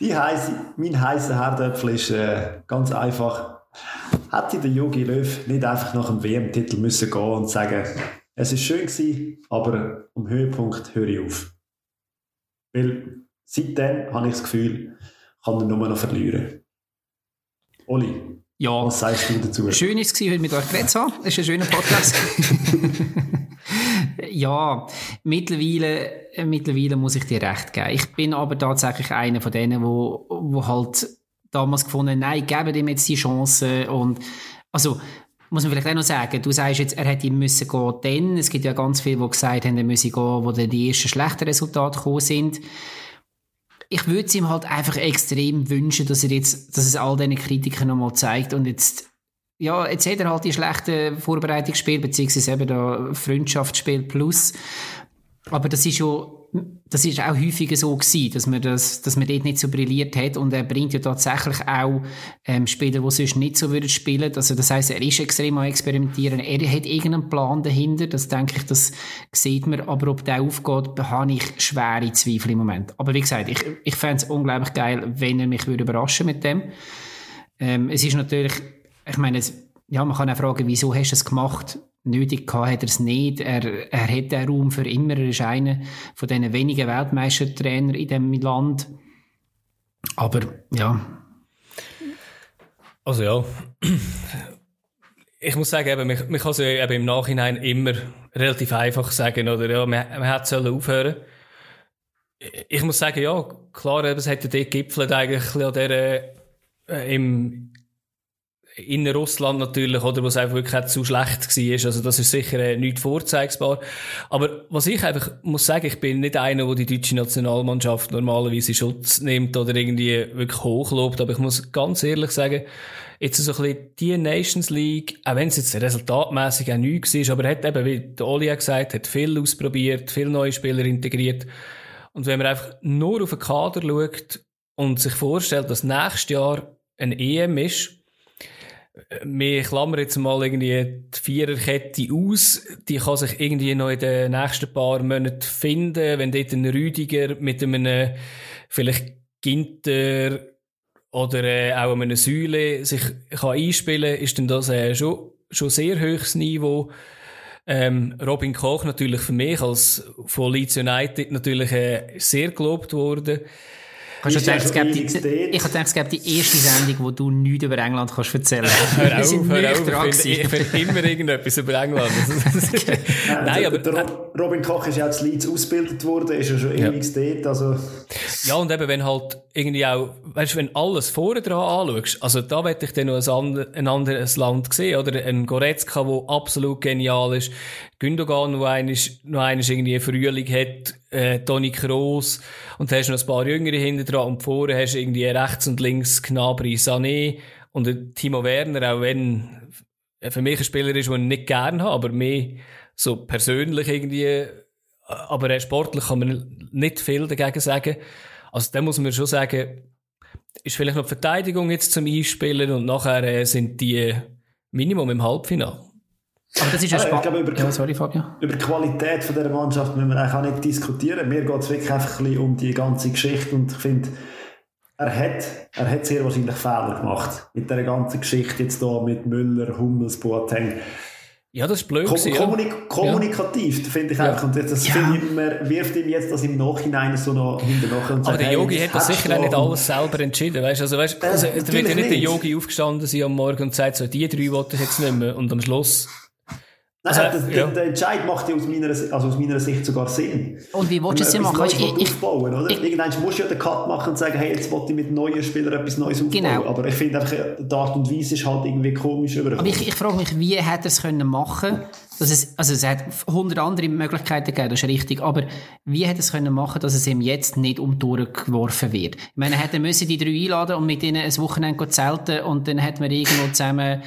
die heisse, mein heißer Herdöpfel ist äh, ganz einfach. Hätte der Jogi Löw nicht einfach nach dem WM-Titel müssen gehen und sagen, es ist schön gewesen, aber am Höhepunkt höre ich auf. Weil seitdem habe ich das Gefühl, kann er nur noch verlieren. Oli, ja. was sagst du dazu? Schön war es, heute mit euch geredet zu haben. Es ist ein schöner Podcast. *laughs* ja, mittlerweile, äh, mittlerweile muss ich dir recht geben. Ich bin aber tatsächlich einer von denen, wo, wo halt damals gefunden nein, geben ihm jetzt die Chance und also muss man vielleicht auch noch sagen, du sagst jetzt, er hätte müssen gehen, denn es gibt ja ganz viele, die gesagt haben, er müsse gehen, wo dann die ersten schlechten Resultate gekommen sind. Ich würde es ihm halt einfach extrem wünschen, dass er jetzt, dass es all diesen Kritikern nochmal zeigt und jetzt, ja, jetzt hat er halt die schlechten Vorbereitungsspiele, beziehungsweise eben da Freundschaftsspiel plus. Aber das ist schon, das ist auch häufiger so gewesen, dass man das, dass man dort nicht so brilliert hat und er bringt ja tatsächlich auch ähm, Spieler, die sonst nicht so würden spielen. Also das heißt, er ist extrem am experimentieren. Er hat irgendeinen Plan dahinter. Das denke ich, das sieht man. Aber ob der aufgeht, habe ich schwere Zweifel im Moment. Aber wie gesagt, ich, ich fände es unglaublich geil, wenn er mich würde überraschen mit dem. Ähm, es ist natürlich, ich meine, ja, man kann auch fragen, wieso hast du es gemacht? nötig gehabt hat er es nicht. Er, er hat den Raum für immer. Er ist einer von diesen wenigen Weltmeistertrainer in diesem Land. Aber ja. Also ja. Ich muss sagen, eben, man, man kann es eben im Nachhinein immer relativ einfach sagen, oder ja, man, man hätte sollen aufhören. Ich muss sagen, ja, klar, es hat ja dort gipfelt eigentlich an dieser, äh, im, in Russland natürlich, oder, was einfach wirklich zu schlecht war. Also, das ist sicher äh, nicht vorzeigbar. Aber was ich einfach muss sagen, ich bin nicht einer, der die deutsche Nationalmannschaft normalerweise Schutz nimmt oder irgendwie wirklich hochlobt. Aber ich muss ganz ehrlich sagen, jetzt so ein bisschen die Nations League, auch wenn es jetzt resultatmäßig auch nichts war, aber er hat eben, wie der Oli gesagt hat, viel ausprobiert, viele neue Spieler integriert. Und wenn man einfach nur auf den Kader schaut und sich vorstellt, dass nächstes Jahr ein EM ist, wir klammern jetzt mal irgendwie die Viererkette aus. Die kann sich irgendwie noch in den nächsten paar Monaten finden. Wenn dort ein Rüdiger mit einem vielleicht Ginter oder äh, auch einem Säule sich kann einspielen kann, ist dann das äh, schon, schon sehr hohes Niveau. Ähm, Robin Koch natürlich für mich als von Leeds United natürlich äh, sehr gelobt worden. Kannst du denken, es die, ich habe gedacht, es gibt die erste Sendung, wo du nichts über England kannst erzählen kannst. hör auf, hör auf. Ich finde, ich finde immer irgendetwas über England. *laughs* Nein, aber... Der Robin Koch ist ja auch zu Leeds ausgebildet worden, ist ja schon ja. ewig dort, also... Ja, und eben, wenn halt irgendwie auch, weißt du, wenn alles vorne dran anschaust, also da werde ich dann noch ein, ein anderes Land sehen, oder? Ein Goretzka, der absolut genial ist, Gündogan, der eines, noch eines irgendwie Frühling hat, äh, Toni Kroos, und hast noch ein paar Jüngere hinten dran, und vorne hast du irgendwie rechts und links Gnabry, Sané, und Timo Werner, auch wenn für mich ein Spieler ist, den ich nicht gerne habe, aber mehr so persönlich irgendwie, aber sportlich kann man nicht viel dagegen sagen. Also da muss man schon sagen, ist vielleicht noch die Verteidigung jetzt zum Einspielen und nachher äh, sind die Minimum im Halbfinale. Aber das ist ja ich spannend. glaube, über, Ja, sorry, Fabio. über die Qualität von dieser Mannschaft müssen wir eigentlich auch nicht diskutieren. Mir geht es wirklich einfach ein bisschen um die ganze Geschichte und ich finde, er hat, er hat sehr wahrscheinlich Fehler gemacht. Mit dieser ganzen Geschichte jetzt hier mit Müller, Hummels, Boateng. Ja, das ist blöd Kom gewesen, ja. kommunik kommunikativ, finde ich Ja. einfach. Und das Ja. finde ich, man wirft ihm jetzt das im Nachhinein so noch hinterher und Aber sagt, der hey, Yogi hat das sicher auch nicht alles selber entschieden, weißt Also, weißt, also, da wird ja natürlich nicht der nicht. Yogi aufgestanden sein am Morgen und sagt so, die drei wollte ich jetzt nicht mehr. Und am Schluss, Nein, Also, das, ja. der, der Entscheid macht ja aus meiner, also aus meiner Sicht sogar Sinn. Und wie willst du es machen? Neues ich, ich, aufbauen, oder? ich- Irgendwann musst du ja den Cut machen und sagen, hey, jetzt wollte ich mit neuen Spielern etwas Neues aufbauen. Genau. Aber ich finde einfach, die Art und Weise ist halt irgendwie komisch aber ich, ich frage mich, wie hätte er es können machen dass es, also es hat hundert andere Möglichkeiten gegeben, das ist richtig, aber wie hätte er es können machen, dass es ihm jetzt nicht um die Ohren geworfen wird? Ich meine, er hätte müssen die drei einladen und mit ihnen ein Wochenende zelten und dann hätten wir irgendwo zusammen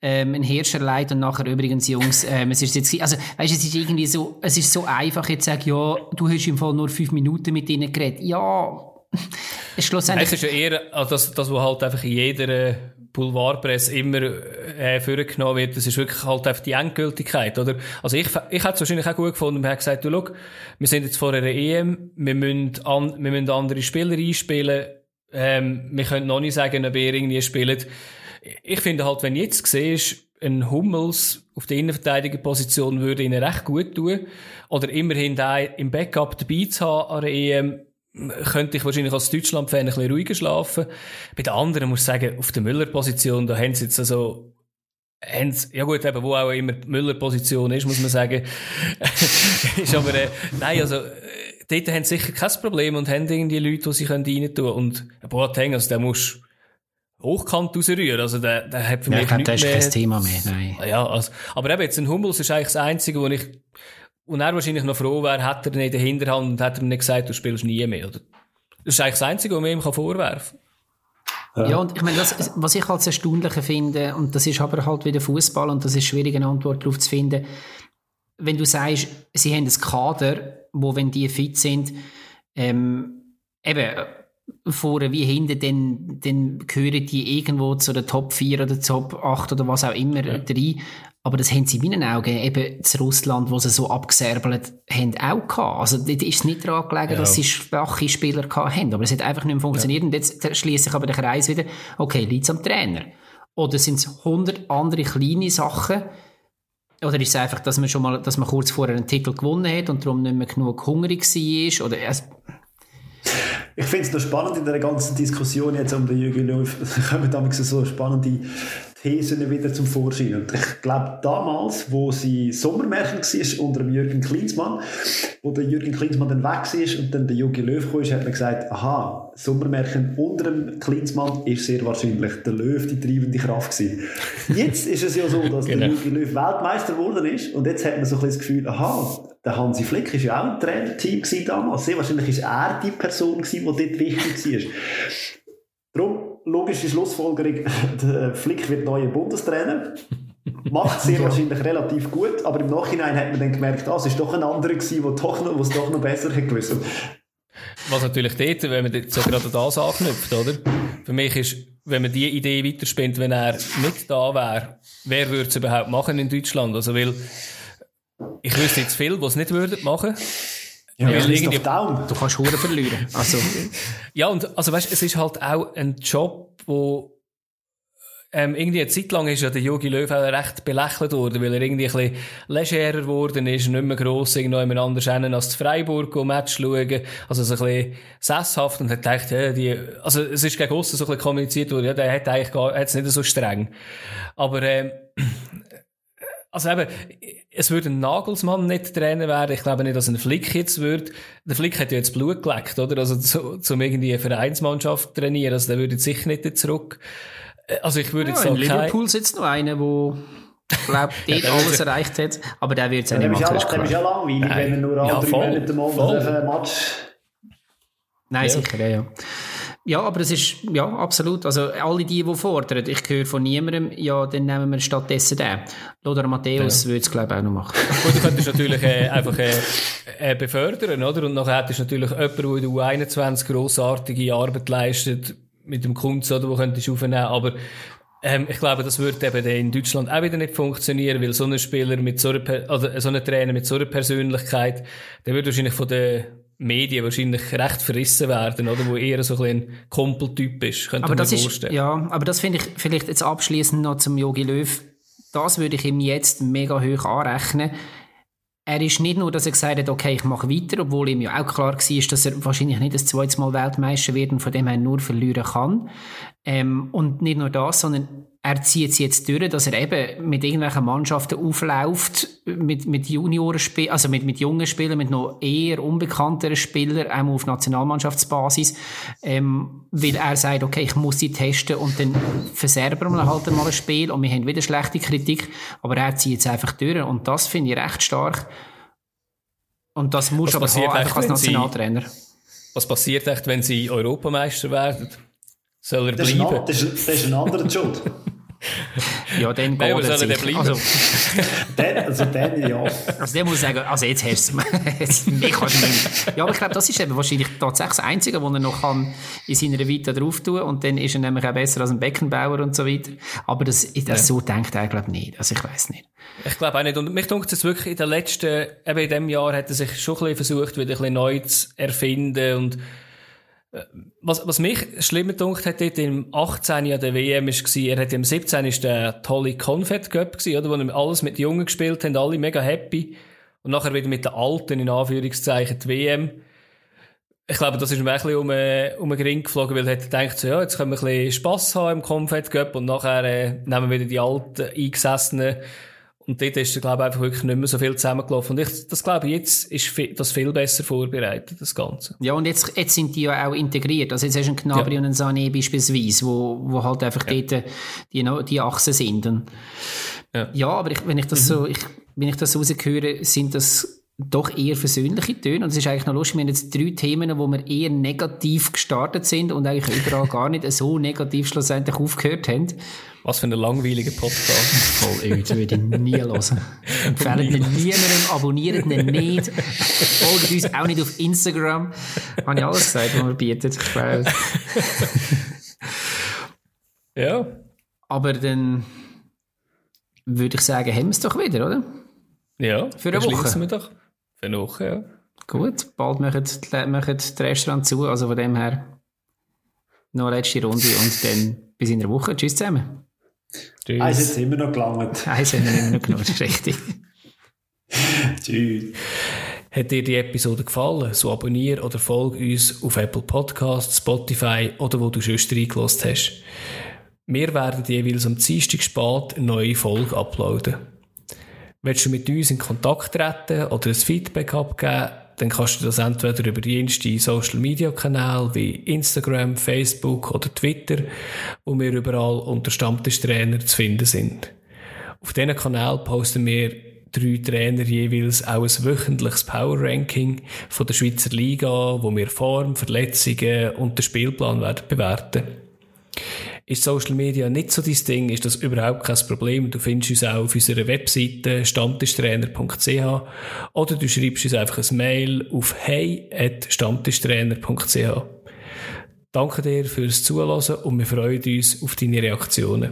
ähm, einen Hirsch erleidet und nachher übrigens, Jungs, ähm, es ist jetzt, also weißt, es ist irgendwie so, es ist so einfach jetzt zu sagen, ja, du hast im Fall nur fünf Minuten mit ihnen geredet. Ja, *laughs* es ist schlussendlich es ist ja eher also das, das, was halt einfach in jeder Boulevardpresse immer äh, vorgenommen wird, das ist wirklich halt einfach die Endgültigkeit, oder? Also ich, ich hätte es wahrscheinlich auch gut gefunden, man hat gesagt, du, schau, wir sind jetzt vor einer EM, wir müssen, an, wir müssen andere Spieler einspielen, ähm, wir können noch nicht sagen, ob ihr irgendwie spielt. Ich finde halt, wenn jetzt siehst, ein Hummels auf der Innenverteidigerposition würde ihnen recht gut tun, oder immerhin da im Backup dabei zu haben an der EM, könnte ich wahrscheinlich als Deutschland-Fan ein bisschen ruhiger schlafen. Bei den anderen muss ich sagen, auf der Müller-Position, da haben sie jetzt also, haben sie, ja gut, eben, wo auch immer die Müller-Position ist, muss man sagen. *laughs* ist aber, äh, nein, also, äh, dort haben sie sicher kein Problem und haben irgendwie Leute, die sie rein tun können. Und ein Boateng, also, der muss hochkant rausrühren. Also, der, der hat für ja, mich ich glaube, das nichts ist mehr. kein Thema mehr, nein. Ja, also, aber eben jetzt ein Hummels ist eigentlich das Einzige, wo ich, und er wahrscheinlich noch froh wäre, hätte er nicht in der Hinterhand und hätte er mir nicht gesagt, du spielst nie mehr, oder? Das ist eigentlich das Einzige, was man ihm vorwerfen kann. Ja, und ich meine, das, was ich als Erstaunliche finde, und das ist aber halt wieder Fußball und das ist schwierig, eine Antwort darauf zu finden, wenn du sagst, sie haben ein Kader, wo, wenn die fit sind, ähm, eben, vorne wie hinten, dann, dann gehören die irgendwo zu der Top 4 oder Top 8 oder was auch immer ja. rein. Aber das haben sie in meinen Augen eben zu Russland, wo sie so abgeserbelt haben, auch gehabt. Also, dort ist es nicht daran gelegen, ja. dass sie schwache Spieler gehabt haben. Aber es hat einfach nicht mehr funktioniert. Ja. Und jetzt schließt sich aber der Kreis wieder, okay, liegt es am Trainer? Oder sind es 100 andere kleine Sachen? Oder ist es einfach, dass man schon mal, dass man kurz vorher einen Titel gewonnen hat und darum nicht mehr genug hungrig war? Oder, also, ich finde es noch spannend in der ganzen Diskussion jetzt um den Jürgen Löw, *laughs* kommen damals so spannende Thesen wieder zum Vorschein. Und ich glaube, damals, wo sie Sommermärchen war unter dem Jürgen Klinsmann, wo der Jürgen Klinsmann dann weg war und dann der Jürgen Löw kam, hat man gesagt, aha, Sommermärchen unter dem Klinsmann ist sehr wahrscheinlich der Löw die treibende Kraft gewesen. Jetzt ist es ja so, dass genau. der Jürgen Löw Weltmeister geworden ist und jetzt hat man so ein bisschen das Gefühl, aha, der Hansi Flick war ja auch ein Trainerteam damals. Sehr wahrscheinlich war er die Person, die dort wichtig war. Darum, logische Schlussfolgerung, *laughs* der Flick wird neuer Bundestrainer. *laughs* Macht sehr ja. wahrscheinlich relativ gut, aber im Nachhinein hat man dann gemerkt, ah, es ist doch ein anderer gewesen, der doch noch, es doch noch besser hat gewusst. Was natürlich dort, wenn man jetzt gerade das anknüpft, oder? Für mich ist, wenn man diese Idee weiterspinnt, wenn er nicht da wäre, wer würde es überhaupt machen in Deutschland? Also, weil, ich wüsste jetzt viel, was nicht würden machen. Ja, ja irgendwie, du kannst Huren verlieren. Also. *laughs* ja, und, also weißt, es ist halt auch ein Job, wo, ähm, irgendwie eine Zeit lang ist ja der Jogi Löw auch recht belächelt worden, weil er irgendwie ein bisschen legerer geworden ist, nicht mehr gross irgendjemand anders hin als zu Freiburg um Match schauen, also so ein bisschen sesshaft und hat gedacht, ja, die, also es ist gegen Osten so ein bisschen kommuniziert worden, ja, der hat eigentlich gar, hat es nicht so streng. Aber, ähm, *clears throat* also eben, es würde ein Nagelsmann nicht Trainer werden. Ich glaube nicht, dass ein Flick jetzt wird. Der Flick hat ja jetzt Blut geleckt, oder? Also, zu, zum irgendwie eine Vereinsmannschaft trainieren. Also, der würde sicher nicht zurück. Also, ich würde ja, jetzt in sagen. Liverpool sitzt noch einer, wo, glaube *laughs* dort ja, alles erreicht hat. Aber der wird es ja nicht machen. Der ist ja langweilig, Nein. wenn er nur alle ja, drei Monate mal ein Match. Nein, ja. sicher, ja, ja. Ja, aber das ist, ja, absolut. Also, alle die, die fordern, ich höre von niemandem, ja, dann nehmen wir stattdessen den. Lothar Matthäus ja. würde es, glaube ich, auch noch machen. *laughs* Gut, du könntest natürlich äh, einfach äh, äh, befördern, oder? Und nachher hättest du natürlich jemanden, der in der U21 grossartige Arbeit leistet, mit dem Kunst, oder, wo könntest du aufnehmen. Aber ähm, ich glaube, das würde eben in Deutschland auch wieder nicht funktionieren, weil so ein Spieler mit so einer, oder so ein Trainer mit so einer Persönlichkeit, der würde wahrscheinlich von den Medien wahrscheinlich recht verrissen werden, oder? Wo eher so ein Kumpeltyp ist, könnte aber man das vorstellen. Ist, ja, aber das finde ich vielleicht jetzt abschließend noch zum Yogi Löw. Das würde ich ihm jetzt mega hoch anrechnen. Er ist nicht nur, dass er gesagt hat, okay, ich mache weiter, obwohl ihm ja auch klar war, dass er wahrscheinlich nicht das zweite Mal Weltmeister wird und von dem er nur verlieren kann. Ähm, und nicht nur das, sondern er zieht es jetzt durch, dass er eben mit irgendwelchen Mannschaften aufläuft, mit, mit Juniorenspielern, also mit, mit jungen Spielern, mit noch eher unbekannteren Spielern, auch auf Nationalmannschaftsbasis, ähm, weil er sagt, okay, ich muss sie testen und dann verserben wir halt mal ein Spiel und wir haben wieder schlechte Kritik, aber er zieht es einfach durch und das finde ich recht stark. Und das muss aber haben, einfach als Nationaltrainer. Sie, was passiert echt, wenn sie Europameister werden? Soll er das bleiben? Ist ein, das, ist, das ist ein anderer *laughs* Schuld. ja, dann Nein, geht er bleiben? Also, dann, also dann, ja. Also der muss sagen, also jetzt hast du es. Mich kannst du nicht. Ja, aber ich glaube, das ist eben wahrscheinlich tatsächlich das Einzige, was er noch kann in seiner Vita drauf tun und dann ist er nämlich auch besser als ein Beckenbauer und so weiter. Aber das, das ja. so denkt er, glaube ich, nicht. Also ich weiß nicht. Ich glaube auch nicht. Und mich denkt es wirklich in den letzten, eben in diesem Jahr hat er sich schon ein bisschen versucht, wieder ein bisschen neu zu erfinden und was, was mich schlimmer gedacht hat, dort im 18. Jahr der WM war, er hat im 17. ist der tolle Confed Cup oder? Wo wir alles mit Jungen gespielt haben, alle mega happy. Und nachher wieder mit den Alten, in Anführungszeichen, die WM. Ich glaube, das ist mir ein bisschen um, äh, um den Ring geflogen, weil er hat gedacht, so, ja, jetzt können wir ein bisschen Spass haben im Confed Cup und nachher äh, nehmen wir wieder die alten, eingesessenen und dort ist, glaube ich, einfach wirklich nicht mehr so viel zusammengelaufen. Und ich, das glaube ich, jetzt ist das viel besser vorbereitet, das Ganze. Ja, und jetzt, jetzt sind die ja auch integriert. Also jetzt hast du einen Knabri ja. und einen Sané beispielsweise, wo, wo halt einfach ja. dort die, die Achsen sind. Und ja. ja, aber ich, wenn ich das mhm. so, ich, wenn ich das raushöre, sind das doch eher versöhnliche Töne. Und es ist eigentlich noch lustig, wir haben jetzt drei Themen, wo wir eher negativ gestartet sind und eigentlich überall *laughs* gar nicht so negativ schlussendlich aufgehört haben. Was für ein langweiliger Podcast. Voll öd, würde ich nie hören. Empfehlen ihn niemandem, abonnieren ihn nicht, *laughs* folgt uns auch nicht auf Instagram. Habe ich alles gesagt, was wir bieten. Ich *laughs* ja. Aber dann würde ich sagen, haben wir es doch wieder, oder? Ja, für eine Woche. Wir doch. Für eine Woche, ja. Gut, bald machen die, machen die Restaurant zu, also von dem her noch eine letzte Runde und dann bis in einer Woche. Tschüss zusammen. Tschüss. Eins hat immer noch gelangt. *laughs* Eins hat immer noch gelangt, richtig. *laughs* Tschüss. Hat dir die Episode gefallen, so abonniere oder folge uns auf Apple Podcasts, Spotify oder wo du schon reingelassen hast. Wir werden jeweils am Dienstag spät eine neue Folge uploaden. Willst du mit uns in Kontakt treten oder ein Feedback abgeben, dann kannst du das entweder über jensten Social Media Kanäle wie Instagram, Facebook oder Twitter, wo wir überall unter Stammtischtrainer zu finden sind. Auf diesen Kanal posten wir drei Trainer jeweils auch ein wöchentliches Power Ranking von der Schweizer Liga, wo wir Form, Verletzungen und den Spielplan werden bewerten. Ist Social Media nicht so dein Ding, ist das überhaupt kein Problem. Du findest uns auch auf unserer Webseite stammtischtrainer.ch oder du schreibst uns einfach ein Mail auf hey.stammtischtrainer.ch. Danke dir fürs Zuhören und wir freuen uns auf deine Reaktionen.